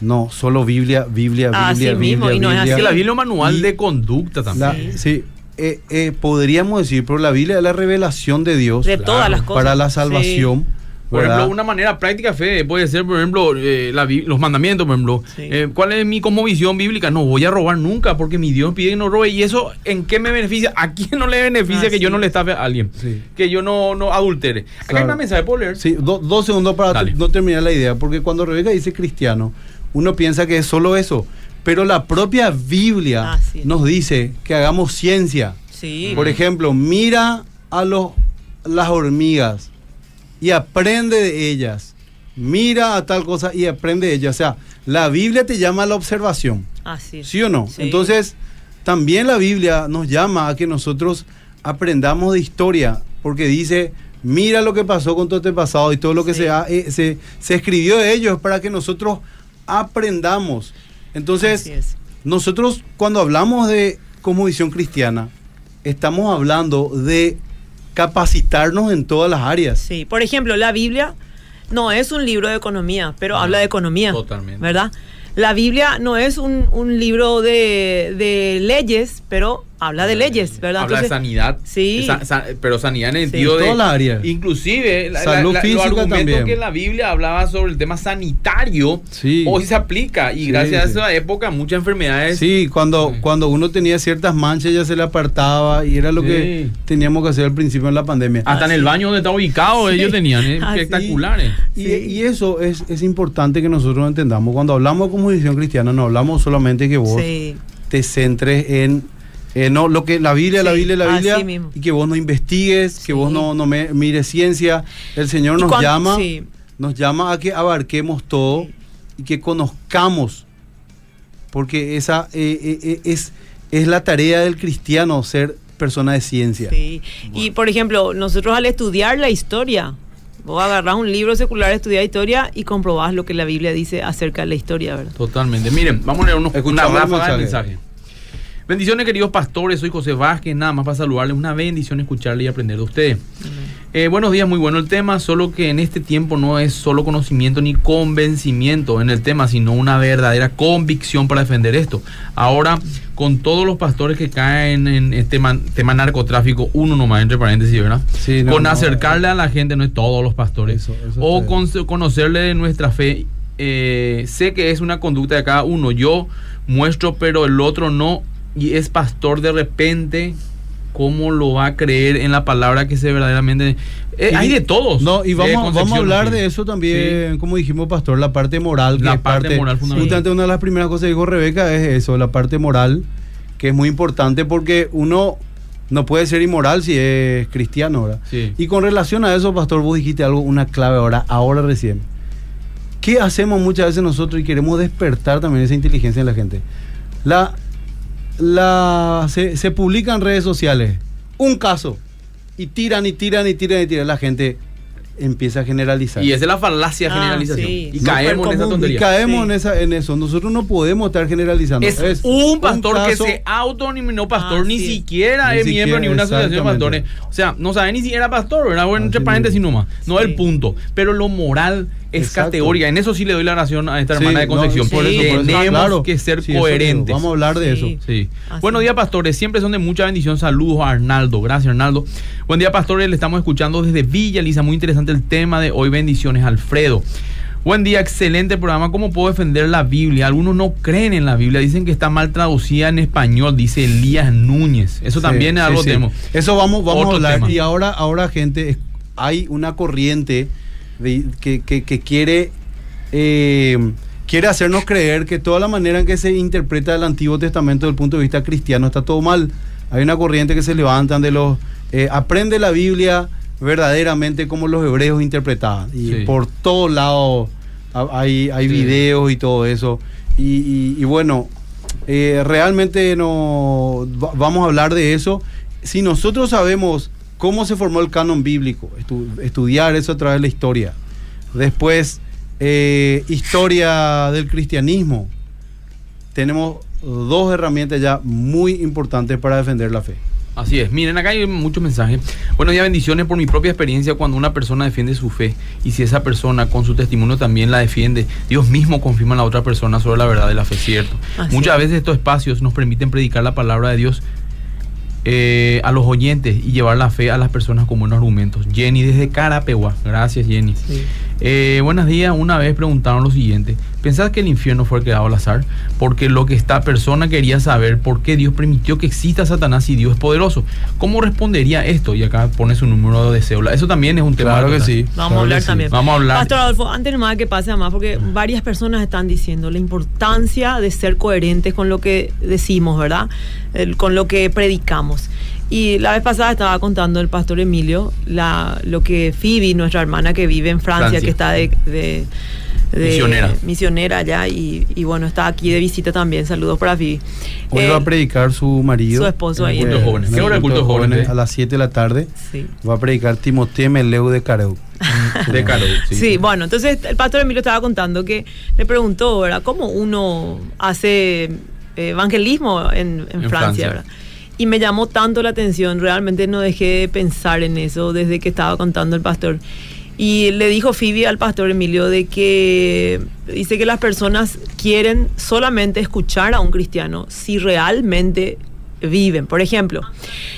no, solo Biblia, Biblia, Biblia, Así Biblia, mismo, y no es Biblia. así. La Biblia es un manual Y- de conducta también. La- sí, eh, eh, podríamos decir, pero la Biblia es la revelación de Dios de todas las cosas. para la Sí. Por ¿verdad? ejemplo, una manera práctica de fe puede ser, por ejemplo, eh, la los mandamientos, por ejemplo. Sí. Eh, ¿Cuál es mi visión bíblica? No voy a robar nunca porque mi Dios pide que no robe. ¿Y eso en qué me beneficia? ¿A quién no le beneficia Ah, que yo sí. no le estafe a alguien? Sí. Que yo no, no adultere. Acá hay Claro. una mensaje, ¿puedo leer? Sí, do- dos segundos para Dale. no terminar la idea, porque cuando Rebeca dice cristiano, uno piensa que es solo eso, pero la propia Biblia es. nos dice que hagamos ciencia. Sí. Por ejemplo, mira a los, las hormigas y aprende de ellas. Mira a tal cosa y aprende de ellas. O sea, la Biblia te llama a la observación. Así. ¿Sí o no? Sí. Entonces, también la Biblia nos llama a que nosotros aprendamos de historia, porque dice, mira lo que pasó con todo este pasado y todo lo que Sí. se, ha- eh, se, se escribió de ellos para que nosotros aprendamos. Entonces, nosotros cuando hablamos de como visión cristiana, estamos hablando de capacitarnos en todas las áreas. Sí, por ejemplo, la Biblia no es un libro de economía, pero habla de economía. totalmente. ¿Verdad? La Biblia no es un, un libro de, de leyes, pero habla de leyes, ¿verdad? Habla Entonces, de sanidad. Sí. Sa- sa- pero sanidad en el Sí. sentido de. Todas las áreas. Inclusive, la- Salud la- la- física los también. que la Biblia hablaba sobre el tema sanitario, Sí. hoy se aplica. Y Sí, gracias sí. a esa época, muchas enfermedades. Sí, cuando, Sí. cuando uno tenía ciertas manchas ya se le apartaba y era lo Sí. que teníamos que hacer al principio en la pandemia. Hasta en el baño donde está ubicado, Sí. ellos tenían ¿eh? Ah, sí. espectaculares. Y, Sí. y eso es, es importante que nosotros entendamos. Cuando hablamos de comunicación cristiana, no hablamos solamente que vos sí. te centres en eh, no, lo que la Biblia, la Biblia, la Biblia, mismo. y que vos no investigues, que Sí. vos no, no me, mires ciencia. El Señor nos llama, sí. nos llama a que abarquemos todo Sí. y que conozcamos, porque esa eh, eh, es, es la tarea del cristiano, ser persona de ciencia. Sí. Y por ejemplo, nosotros al estudiar la historia, vos agarrás un libro secular, estudiar historia y comprobás lo que la Biblia dice acerca de la historia, ¿verdad? Totalmente. Miren, vamos a leer unos, una Escuchamos el ráfaga de mensaje. Bendiciones, queridos pastores. Soy José Vázquez. Nada más para saludarles. Una bendición escucharle y aprender de ustedes. Eh, buenos días, muy bueno el tema. Solo que en este tiempo no es solo conocimiento ni convencimiento en el tema, sino una verdadera convicción para defender esto. Ahora, con todos los pastores que caen en este man- tema narcotráfico, uno nomás, entre paréntesis, ¿verdad? Sí, no, con no, acercarle a la gente, no es todos los pastores. Eso- eso o con conocerle de nuestra fe. eh, sé que es una conducta de cada uno. Yo muestro, pero el otro no. Y es pastor de repente. ¿Cómo lo va a creer en la palabra que se verdaderamente... Eh, hay de todos. No, y vamos, vamos a hablar sí. de eso también, como dijimos, pastor, la parte moral. La que es parte moral fundamental. Justamente una de las primeras cosas que dijo Rebeca es eso, la parte moral, que es muy importante porque uno no puede ser inmoral si es cristiano, ¿verdad? Sí. Y con relación a eso, pastor, vos dijiste algo, una clave ahora, ahora recién. ¿Qué hacemos muchas veces nosotros y queremos despertar también esa inteligencia en la gente? La, la, se, se publica en redes sociales un caso y tiran y tiran y tiran y tiran. La gente empieza a generalizar. Y esa es la falacia Ah, generalización. sí. Y caemos en esa común. Y tontería. caemos Sí. en, esa, en eso. Nosotros no podemos estar generalizando. Es, un pastor que caso- se autonominó pastor, Ah, ni sí. siquiera Ni es miembro siquiera, ni una asociación de pastores. O sea, no sabe ni si era pastor, ¿verdad? Bueno, entre paréntesis nomás. No Sí. el punto. Pero lo moral es Exacto. categórica. En eso sí le doy la oración a esta Sí, hermana de no, Concepción. por eso, por eso. Tenemos Claro. que ser Sí, coherentes. Vamos a hablar de Sí. eso. Sí. Buenos días, pastores. Siempre son de mucha bendición. Saludos a Arnaldo. Gracias, Arnaldo. Buen día, pastores. Le estamos escuchando desde Villa Elisa. Muy interesante el tema de hoy. Bendiciones, Alfredo. Buen día, excelente programa. ¿Cómo puedo defender la Biblia? Algunos no creen en la Biblia. Dicen que está mal traducida en español. Dice Elías Núñez. Eso Sí, también es sí, algo sí. tenemos. Eso vamos, vamos a hablar. tema. Y ahora, ahora gente, hay una corriente de- que, que- que quiere, eh, quiere hacernos creer que toda la manera en que se interpreta el Antiguo Testamento desde el punto de vista cristiano está todo mal. Hay una corriente que se levantan de los... eh, aprende la Biblia verdaderamente como los hebreos interpretaban. Y Sí. por todos lados ha- hay, hay Sí. videos y todo eso. Y, y- y bueno, eh, realmente no va- vamos a hablar de eso. Si nosotros sabemos cómo se formó el canon bíblico, estu- estudiar eso a través de la historia. Después, eh, historia del cristianismo. Tenemos dos herramientas ya muy importantes para defender la fe. Así es. Miren, acá hay muchos mensajes. Buenos días, bendiciones por mi propia experiencia cuando una persona defiende su fe y si esa persona con su testimonio también la defiende, Dios mismo confirma a la otra persona sobre la verdad de la fe, ¿cierto? Así Muchas es. veces estos espacios nos permiten predicar la palabra de Dios eh, a los oyentes y llevar la fe a las personas con buenos argumentos. Jenny desde Carapegua. Gracias, Jenny. Sí. Eh, buenos días. Una vez preguntaron lo siguiente: ¿Pensás que el infierno fue creado al azar? Porque lo que esta persona quería saber por qué Dios permitió que exista Satanás y Dios es poderoso. ¿Cómo respondería esto? Y acá pone su número de cédula. Eso también es un tema. Claro a que sí. Vamos Claro a hablar sí. también. Vamos a hablar. Pastor Adolfo, antes nomás que pase más, porque varias personas están diciendo la importancia de ser coherentes con lo que decimos, ¿verdad? El- con lo que predicamos. Y la vez pasada estaba contando el pastor Emilio la, lo que Phoebe, nuestra hermana que vive en Francia, Francia. que está de, de- de- Misionera. misionera allá y, y bueno, está aquí de visita también. Saludos para Phoebe. Hoy Eh, va a predicar su marido. su esposo ahí culto jóvenes. en ¿Qué hora el culto jóvenes? A las 7 de la tarde. sí. Va a predicar Timoteo Meleu de Careu. [laughs] De Carol, sí. Sí. bueno, entonces el pastor Emilio estaba contando que le preguntó, ¿verdad? ¿Cómo uno hace eh, evangelismo en, en En Francia, Francia. ¿verdad? Y me llamó tanto la atención, realmente no dejé de pensar en eso desde que estaba contando el pastor. Y le dijo Phoebe al pastor Emilio de que dice que las personas quieren solamente escuchar a un cristiano si realmente viven. Por ejemplo,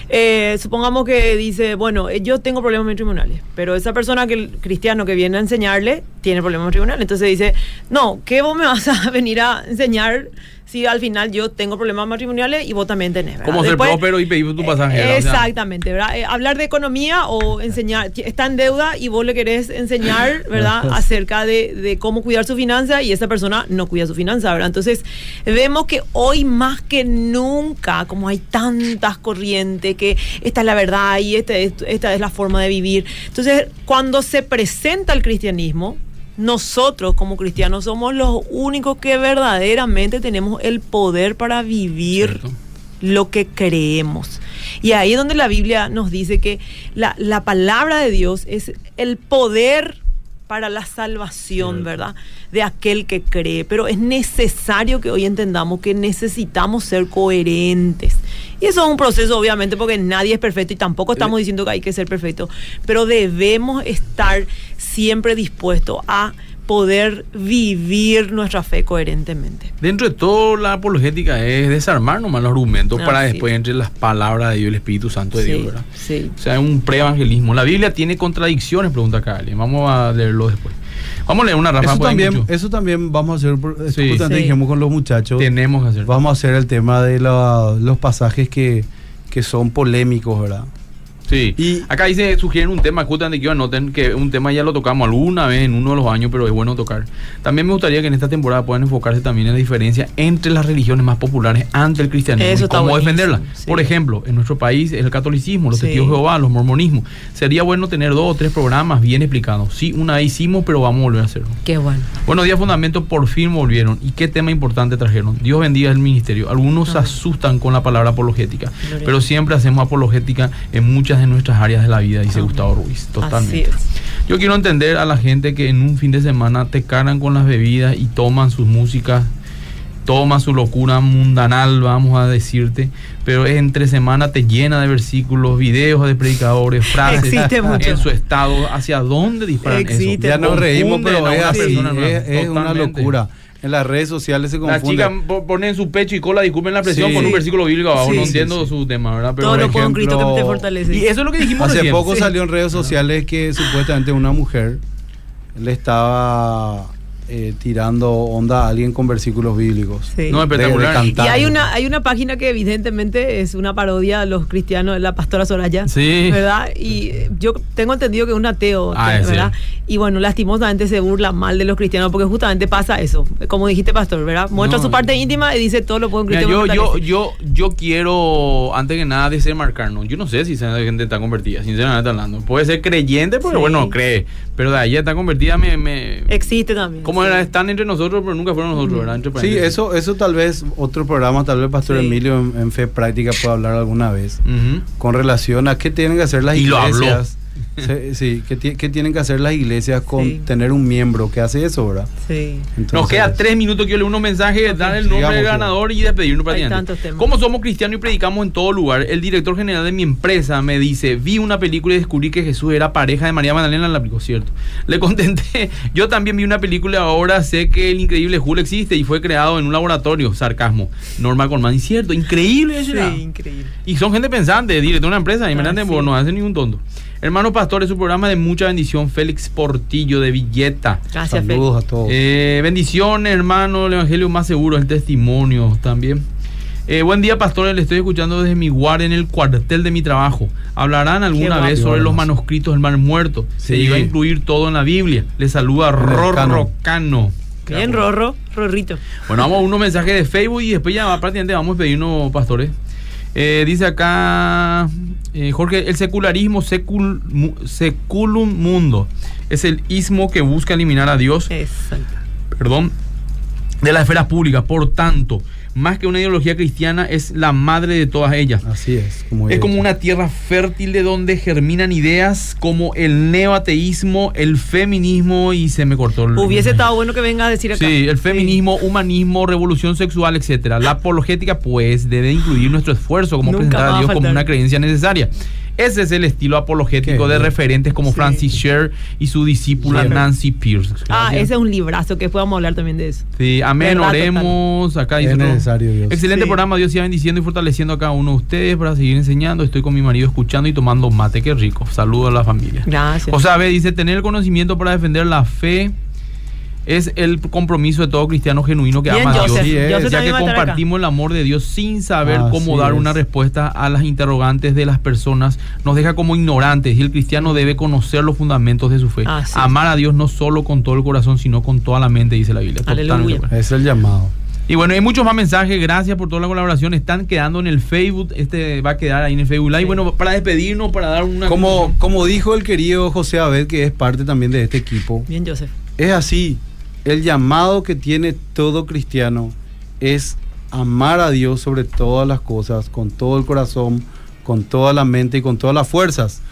eh, supongamos que dice, bueno, eh, yo tengo problemas matrimoniales, pero esa persona que el cristiano que viene a enseñarle tiene problemas matrimoniales. Entonces dice, no, ¿qué vos me vas a [laughs] venir a enseñar si al final yo tengo problemas matrimoniales y vos también tenés? ¿verdad? ¿Cómo ser próspero y pedir tu pasaje? Exactamente, ¿verdad? Eh, hablar de economía o enseñar, está en deuda y vos le querés enseñar, [laughs] ¿verdad? Acerca de, de cómo cuidar su finanza y esa persona no cuida su finanza, ¿verdad? Entonces, vemos que hoy más que nunca, como hay tantas corrientes, que esta es la verdad y esta es, esta es la forma de vivir. Entonces, cuando se presenta el cristianismo, nosotros como cristianos somos los únicos que verdaderamente tenemos el poder para vivir Cierto. lo que creemos. Y ahí es donde la Biblia nos dice que la, la palabra de Dios es el poder para la salvación, ¿verdad? De aquel que cree. Pero es necesario que hoy entendamos que necesitamos ser coherentes. Y eso es un proceso, obviamente, porque nadie es perfecto y tampoco estamos diciendo que hay que ser perfecto. Pero debemos estar siempre dispuestos a poder vivir nuestra fe coherentemente. Dentro de todo, la apologética es desarmar nomás los argumentos para después entre las palabras de Dios y el Espíritu Santo de Dios, ¿verdad? Sí. O sea, es un preevangelismo. La Biblia tiene contradicciones, pregunta acá alguien. Vamos a leerlo después. Vamos a leer una Rafa. Eso también, eso también vamos a hacer, Sí. justamente Sí. dijimos con los muchachos, Tenemos que hacer. vamos a hacer el tema de la- los pasajes que, que son polémicos, ¿verdad? Sí. Y- Acá dice, sugieren un tema, justamente que anoten que un tema ya lo tocamos alguna vez en uno de los años, pero es bueno tocar. También me gustaría que en esta temporada puedan enfocarse también en la diferencia entre las religiones más populares ante el cristianismo Eso y cómo buenísimo, defenderla. sí. Por ejemplo, en nuestro país el catolicismo, los Sí. testigos de Jehová, los mormonismos. Sería bueno tener dos o tres programas bien explicados. Sí, una vez hicimos, pero vamos a volver a hacerlo. Qué bueno. Buenos días, Fundamento, por fin volvieron. ¿Y qué tema importante trajeron? Dios bendiga el ministerio. Algunos se Amén. asustan con la palabra apologética, Gloria pero siempre hacemos apologética en muchas de nuestras áreas de la vida, dice Amén. Gustavo Ruiz. Totalmente. Así es. Yo quiero entender a la gente que en un fin de semana te cargan con las bebidas y toman sus músicas, toman su locura mundanal, vamos a decirte, pero entre semana te llena de versículos, videos de predicadores, [laughs] frases Existe mucho. en su estado, hacia dónde disparan Existe. eso. Ya nos reímos, pero es es, es una locura. En las redes sociales se La confunde. chica po- pone en su pecho y cola, disculpen la presión, Sí. con un versículo bíblico abajo. Sí. no Sí, entiendo sí. su tema, ¿verdad? Pero Todo lo por puedo en Cristo que ejemplo, te fortalece. Y eso es lo que dijimos Hace recién. poco Sí. salió en redes sociales que supuestamente una mujer le estaba eh, tirando onda a alguien con versículos bíblicos. Sí. No, espectacular. De- de cantar. Y hay una, hay una página que evidentemente es una parodia a los cristianos, la pastora Soraya. Sí. ¿Verdad? Y eh, yo tengo entendido que es un ateo, Ah, ¿verdad? Y bueno, lastimosamente se burla mal de los cristianos porque justamente pasa eso. Como dijiste, pastor, ¿verdad? Muestra No, su parte no. íntima y dice todo lo puedo en Mira, Cristo. yo, yo, yo, yo quiero, antes que nada, desenmarcarnos. Yo no sé si esa gente está convertida, sinceramente hablando. Puede ser creyente, porque Sí. bueno, no cree. Pero de ahí está convertida, me. me Existe también. como era, están entre nosotros, pero nunca fueron nosotros, ¿verdad? Entre Sí, eso, eso tal vez otro programa, tal vez Pastor Sí. Emilio en, en Fe Práctica pueda hablar alguna vez. Con relación a qué tienen que hacer las Y lo habló. Sí, sí, ¿qué, ti- qué tienen que hacer las iglesias con Sí. tener un miembro que hace eso, ¿verdad? Sí. Entonces, Nos queda tres minutos. Quiero leer unos mensajes, dar el nombre Sigamos, del ganador y despedirnos Hay prácticamente. tantos temas. Como somos cristianos y predicamos en todo lugar, el director general de mi empresa me dice: Vi una película y descubrí que Jesús era pareja de María Magdalena. La aplicó, cierto. Le contenté: [laughs] Yo también vi una película y ahora sé que el increíble Hulk existe y fue creado en un laboratorio. Sarcasmo. Norma Colman. Y cierto, increíble eso. Sí, increíble. Y son gente pensante, director de una empresa, y Ah, me sí. no hace ningún tonto. Hermano Pastor, es un programa de mucha bendición. Félix Portillo de Villeta. Gracias, Félix. Saludos a todos. Eh, bendiciones, hermano. El evangelio más seguro, el testimonio también. Eh, buen día, pastor. Le estoy escuchando desde mi guardia en el cuartel de mi trabajo. ¿Hablarán alguna vez sobre los manuscritos del Mar Muerto? Se iba a incluir todo en la Biblia. Le saluda Rorro. Cano. Bien, Rorro, Rorrito. Bueno, vamos a unos mensajes de Facebook y después ya prácticamente vamos a pedirnos, pastores. Eh, dice acá eh, Jorge, el secularismo secul, seculum mundo es el ismo que busca eliminar a Dios Exacto. perdón, de la esfera pública. Por tanto, más que una ideología cristiana, es la madre de todas ellas. Así es. Como Es como una tierra fértil de donde germinan ideas como el neoateísmo, el feminismo y se me cortó el... Hubiese estado bueno que venga a decir acá. Sí, el feminismo, humanismo, revolución sexual, etcétera. La apologética, pues, debe incluir nuestro esfuerzo como Nunca presentar a a Dios como una creencia necesaria. Ese es el estilo apologético Qué de bien. referentes como Sí. Francis Sher y su discípula. Nancy Pierce. Ah, ese es un librazo que podamos hablar también de eso. Sí, amén, oremos. Acá dice necesario, Dios. Excelente Sí. programa, Dios siga bendiciendo y fortaleciendo a cada uno de ustedes para seguir enseñando. Estoy con mi marido escuchando y tomando mate, qué rico. Saludos a la familia. Gracias. José Abe dice, tener el conocimiento para defender la fe es el compromiso de todo cristiano genuino que Bien, ama a Dios. Sí, es. Joseph ya que compartimos el amor de Dios sin saber Así cómo dar es. una respuesta a las interrogantes de las personas, nos deja como ignorantes y el cristiano debe conocer los fundamentos de su fe. Así es. Amar a Dios no solo con todo el corazón, sino con toda la mente, dice la Biblia. Aleluya. Es el llamado. Y bueno, hay muchos más mensajes. Gracias por toda la colaboración. Están quedando en el Facebook. Este va a quedar ahí en el Facebook Live. Sí. Bueno, para despedirnos, para dar una. Como, como dijo el querido José Abed, que es parte también de este equipo, Bien, Joseph. es así. El llamado que tiene todo cristiano es amar a Dios sobre todas las cosas, con todo el corazón, con toda la mente y con todas las fuerzas.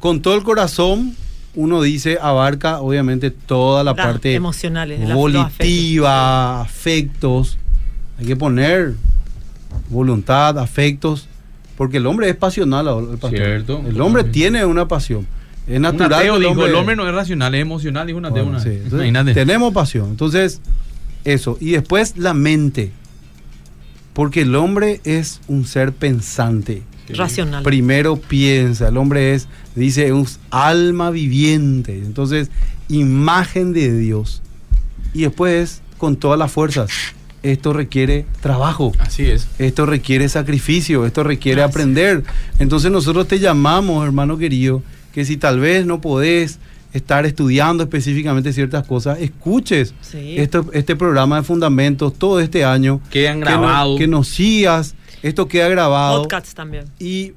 Con todo el corazón, uno dice, abarca obviamente toda la Las parte emocionales, de la- los volitiva, afectos. Hay que poner voluntad, afectos, porque el hombre es pasional, el pastor. Cierto, el hombre tiene una pasión. Es Un natural. ateo dijo, el hombre no es racional, es emocional, dijo un ateo Bueno, una sí. vez. Entonces, Imagínate. Tenemos pasión. Entonces, eso. Y después la mente. Porque el hombre es un ser pensante. Racional. Primero piensa, el hombre es, dice, es un alma viviente. Entonces, imagen de Dios. Y después, con todas las fuerzas. Esto requiere trabajo. Así es. Esto requiere sacrificio, esto requiere aprender. Entonces nosotros te llamamos, hermano querido, que si tal vez no podés estar estudiando específicamente ciertas cosas, escuches Sí. esto, este programa de fundamentos todo este año. Quedan que no- grabados. Que, nos sigas, esto queda grabado. Podcasts también. Y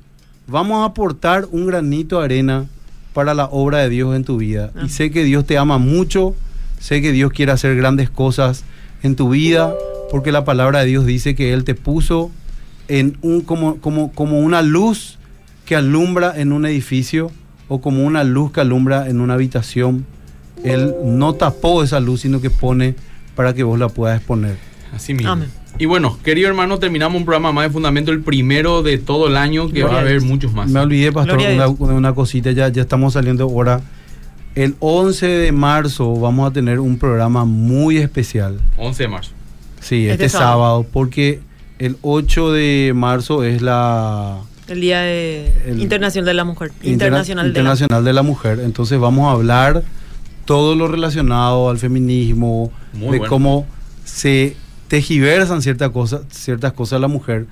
vamos a aportar un granito de arena para la obra de Dios en tu vida. Ah. Y sé que Dios te ama mucho, sé que Dios quiere hacer grandes cosas en tu vida, porque la palabra de Dios dice que Él te puso en un, como, como, como una luz que alumbra en un edificio o como una luz que alumbra en una habitación. Él no tapó esa luz, sino que pone para que vos la puedas exponer. Así mismo. Amén. Y bueno, querido hermano, terminamos un programa más de fundamento, el primero de todo el año, que Gloria va a haber muchos más. Me olvidé, pastor, una, Dios. una cosita, ya, ya estamos saliendo ahora. El 11 de marzo vamos a tener un programa muy especial. 11 de marzo. Sí, Este este, sábado. sábado. porque el 8 de marzo es la El Día de- El- Internacional de la Mujer. Interna- Internacional, Internacional de la Mujer. Entonces vamos a hablar todo lo relacionado al feminismo, Muy de bueno. cómo se tejiversan ciertas cosas, ciertas cosas la mujer.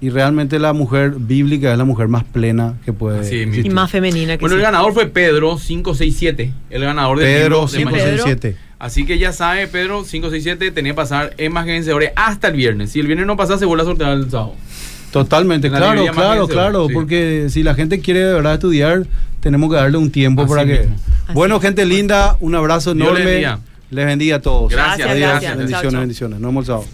Y realmente la mujer bíblica es la mujer más plena que puede de la- y más femenina que Bueno, sí. el ganador fue Pedro 567, el ganador de Pedro. Mañana. 567. Así que ya sabe, Pedro 567 tenía que pasar en más vencedores hasta el viernes. Si el viernes no pasa, se vuelve a sortear el sábado. Totalmente, En la claro, claro, claro, sí. porque si la gente quiere de verdad estudiar, tenemos que darle un tiempo Así para que... Así Bueno, gente linda, un abrazo les enorme. bendiga. Les bendiga a todos. Gracias, Adiós, gracias. Bendiciones, Chao, chao. bendiciones. Nos vemos el sábado.